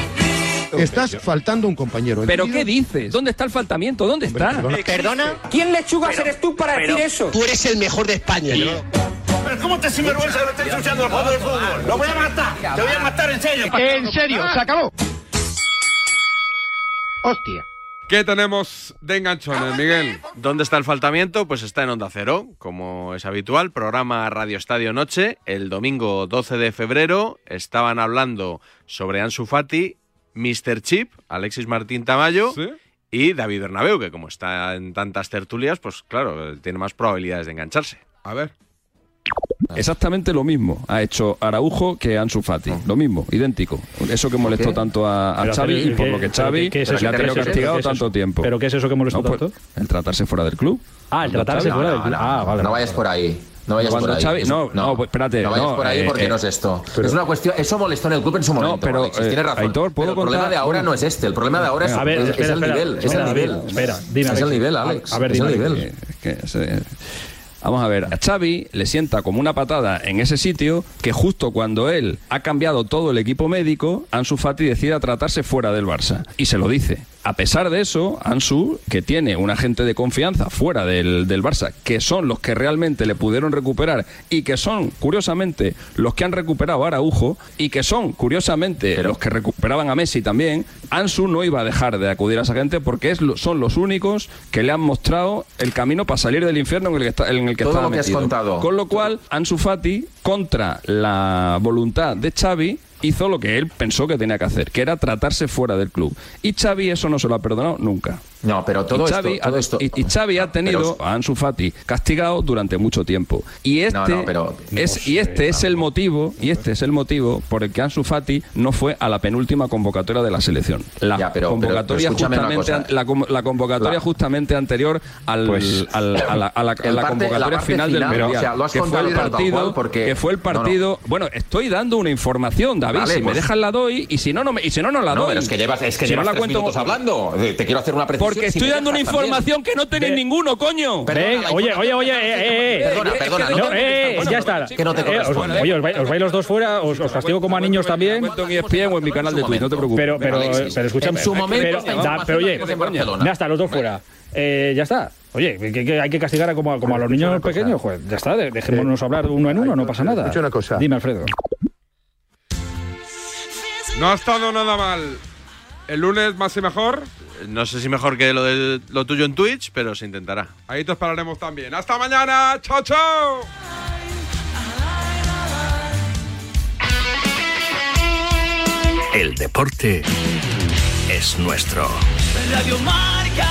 Estás faltando un compañero. ¿Pero qué dices? ¿Dónde está el faltamiento? ¿Dónde está? ¿Perdona? ¿Quién lechugas eres tú para decir eso? Tú eres el mejor de España. ¿Pero cómo te sinvergüenza que estés el juego del fútbol? ¡Lo voy a matar! ¡Te voy a matar en serio! En serio, se acabó. Hostia. ¿Qué tenemos de enganchones, Miguel? ¿Dónde está el faltamiento? Pues está en Onda Cero, como es habitual, programa Radio Estadio Noche. El domingo 12 de febrero estaban hablando sobre Ansu Fati Mr. Chip, Alexis Martín Tamayo y David Bernabeu, que como está en tantas tertulias, pues claro, tiene más probabilidades de engancharse. A ver. Exactamente lo mismo ha hecho Araujo que Ansu Fati. Lo mismo, idéntico. Eso que molestó ¿Qué? tanto a, a Pero, Xavi pero, y por ¿qué- lo que Xavi qué es le ha tenido castigado ¿Qué es tanto tiempo. ¿Pero qué es eso que molestó No, pues, tanto? El tratarse fuera del club. Ah, el tratarse Xavi- fuera del club. Ah, vale. No vayas por ahí. No vayas Cuando por ahí. Xavi- no, no, pues espérate, No vayas no, por ahí eh, porque eh, no es esto. pero- es una cuestión. Eso molestó en el club en su momento. pero, Alexis, eh, tienes razón. Aitor, ¿puedo pero el problema de ahora no es este. El problema de ahora es, ver, es- el espera, nivel. Es el nivel. Espera, dime, Es el nivel, Alex. A ver, es el dime, nivel. que se- Vamos a ver, a Xavi le sienta como una patada en ese sitio que justo cuando él ha cambiado todo el equipo médico, Ansu Fati decida tratarse fuera del Barça. Y se lo dice. A pesar de eso, Ansu, que tiene un agente de confianza fuera del, del Barça, que son los que realmente le pudieron recuperar y que son, curiosamente, los que han recuperado a Araujo y que son, curiosamente, los que recuperaban a Messi también, Ansu no iba a dejar de acudir a esa gente porque es, son los únicos que le han mostrado el camino para salir del infierno en el que, está, en el que Todo estaba lo que has metido. contado. Con lo cual, Ansu Fati, contra la voluntad de Xavi, hizo lo que él pensó que tenía que hacer, que era tratarse fuera del club. Y Xavi eso no se lo ha perdonado nunca. No, pero todo y esto- Xavi, todo ha- esto- y, y Xavi ha tenido a Ansu Fati castigado durante mucho tiempo. Y este No, no, pero- es y este es el motivo y este es el motivo por el que Ansu Fati no fue a la penúltima convocatoria de la selección. La Ya, pero- convocatoria pero- pero justamente la, la convocatoria La- justamente anterior al, Pues- al- a la, a la- a la parte- convocatoria final, final, del o mundial, sea, lo has que fue el partido porque- que fue el No, no. partido. Bueno, estoy dando una información, David. Vale, si me pues- dejas la doy y si no no me, y si no no la No, doy. pero es que llevas, es que Si no llevas la tres cuento- minutos hablando. Te quiero hacer una precisión. Porque si estoy dando una información que no tenéis ninguno, coño. Perdona, oye, oye, oye, eh, eh, Perdona, eh, perdona, no, te eh, ya está. Que no te Eh, oye, os vais, os vais los dos fuera, os, os castigo como a niños también. En ESPN o en mi canal de Twitch, no te preocupes. Pero, pero, pero escúchame. en su momento pero, oye, ya está, los dos fuera. Eh, ya está. Oye, que, que hay que castigar a como, a- como a los niños pequeños. Joder, ya está, de- dejémonos hablar uno en uno, no pasa nada. Escucha una cosa. Dime, Alfredo. No ha estado nada mal. El lunes más y mejor. No sé si mejor que lo, de, lo tuyo en Twitch, pero se intentará. Ahí te esperaremos también. ¡Hasta mañana! ¡Chao, chao! El deporte es nuestro. Radio Marca.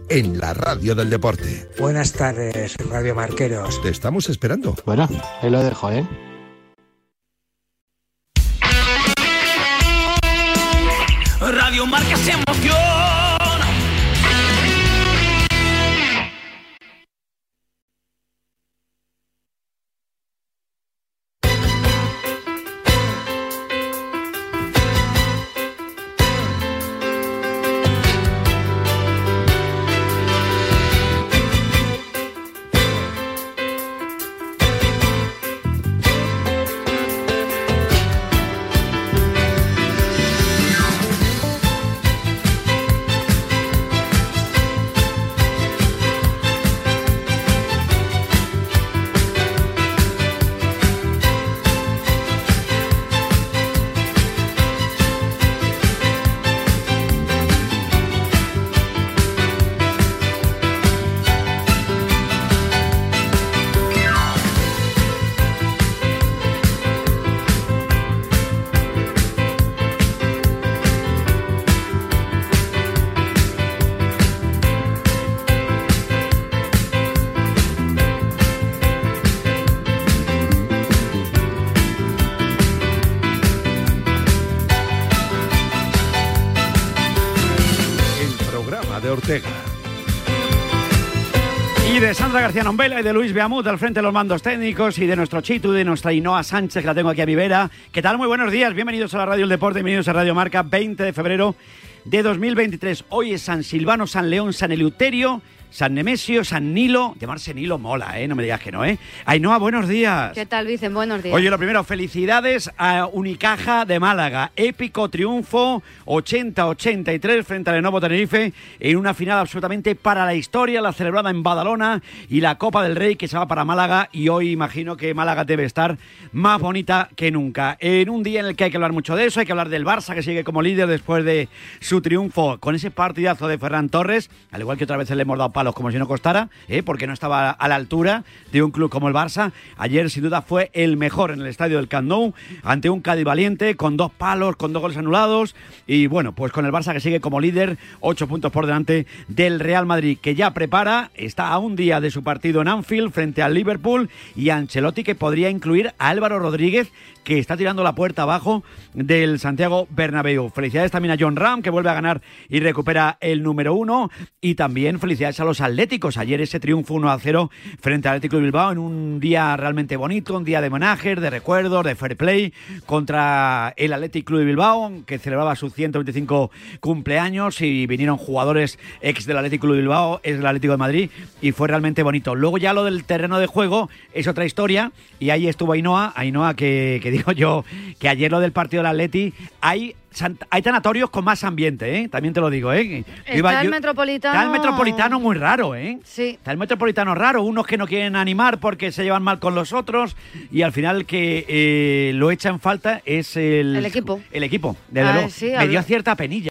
en la radio del deporte. Buenas tardes, Radio Marqueros. Te estamos esperando. Bueno, ahí lo dejo, ¿eh? Radio Marca se emociona. De Ortega. Y de Sandra García Nombela y de Luis Beamut al frente de los mandos técnicos y de nuestro Chitu, de nuestra Inoa Sánchez, que la tengo aquí a mi vera. ¿Qué tal? Muy buenos días. Bienvenidos a la Radio El Deporte, bienvenidos a Radio Marca, 20 de febrero de 2023. Hoy es San Silvano, San León, San Eleuterio, San Nemesio, San Nilo. Llamarse Nilo mola, ¿eh? No me digas que no, ¿eh? Ainhoa, buenos días. ¿Qué tal, Vicen? Buenos días. Oye, lo primero, felicidades a Unicaja de Málaga. Épico triunfo, 80-83 frente al Lenovo Tenerife, en una final absolutamente para la historia, la celebrada en Badalona y la Copa del Rey que se va para Málaga. Y hoy imagino que Málaga debe estar más bonita que nunca. En un día en el que hay que hablar mucho de eso, hay que hablar del Barça que sigue como líder después de su triunfo con ese partidazo de Ferran Torres, al igual que otra vez le hemos dado palos como si no costara, ¿eh? porque no estaba a la altura de un club como el Barça. Ayer sin duda fue el mejor en el estadio del Camp ante un Cádiz valiente con dos palos, con dos goles anulados y bueno, pues con el Barça que sigue como líder, ocho puntos por delante del Real Madrid que ya prepara, está a un día de su partido en Anfield frente al Liverpool y Ancelotti que podría incluir a Álvaro Rodríguez que está tirando la puerta abajo del Santiago Bernabéu. Felicidades también a John Ram, que vuelve a ganar y recupera el número uno. Y también felicidades a los atléticos. Ayer ese triunfo 1 a 0 frente al Atlético de Bilbao en un día realmente bonito, un día de homenaje, de recuerdos, de fair play contra el Atlético de Bilbao, que celebraba sus 125 cumpleaños y vinieron jugadores ex del Atlético de Bilbao, es del Atlético de Madrid y fue realmente bonito. Luego ya lo del terreno de juego es otra historia y ahí estuvo Ainhoa, Ainhoa que, que digo yo que ayer lo del partido del Atleti hay hay tanatorios con más ambiente, ¿eh? También te lo digo, ¿eh? Está el Metropolitano... Está el Metropolitano muy raro, ¿eh? Sí. Está el Metropolitano raro, unos que no quieren animar porque se llevan mal con los otros y al final que eh, lo echa en falta es el... El equipo. El equipo, desde Ah, luego. sí, Me dio cierta penilla.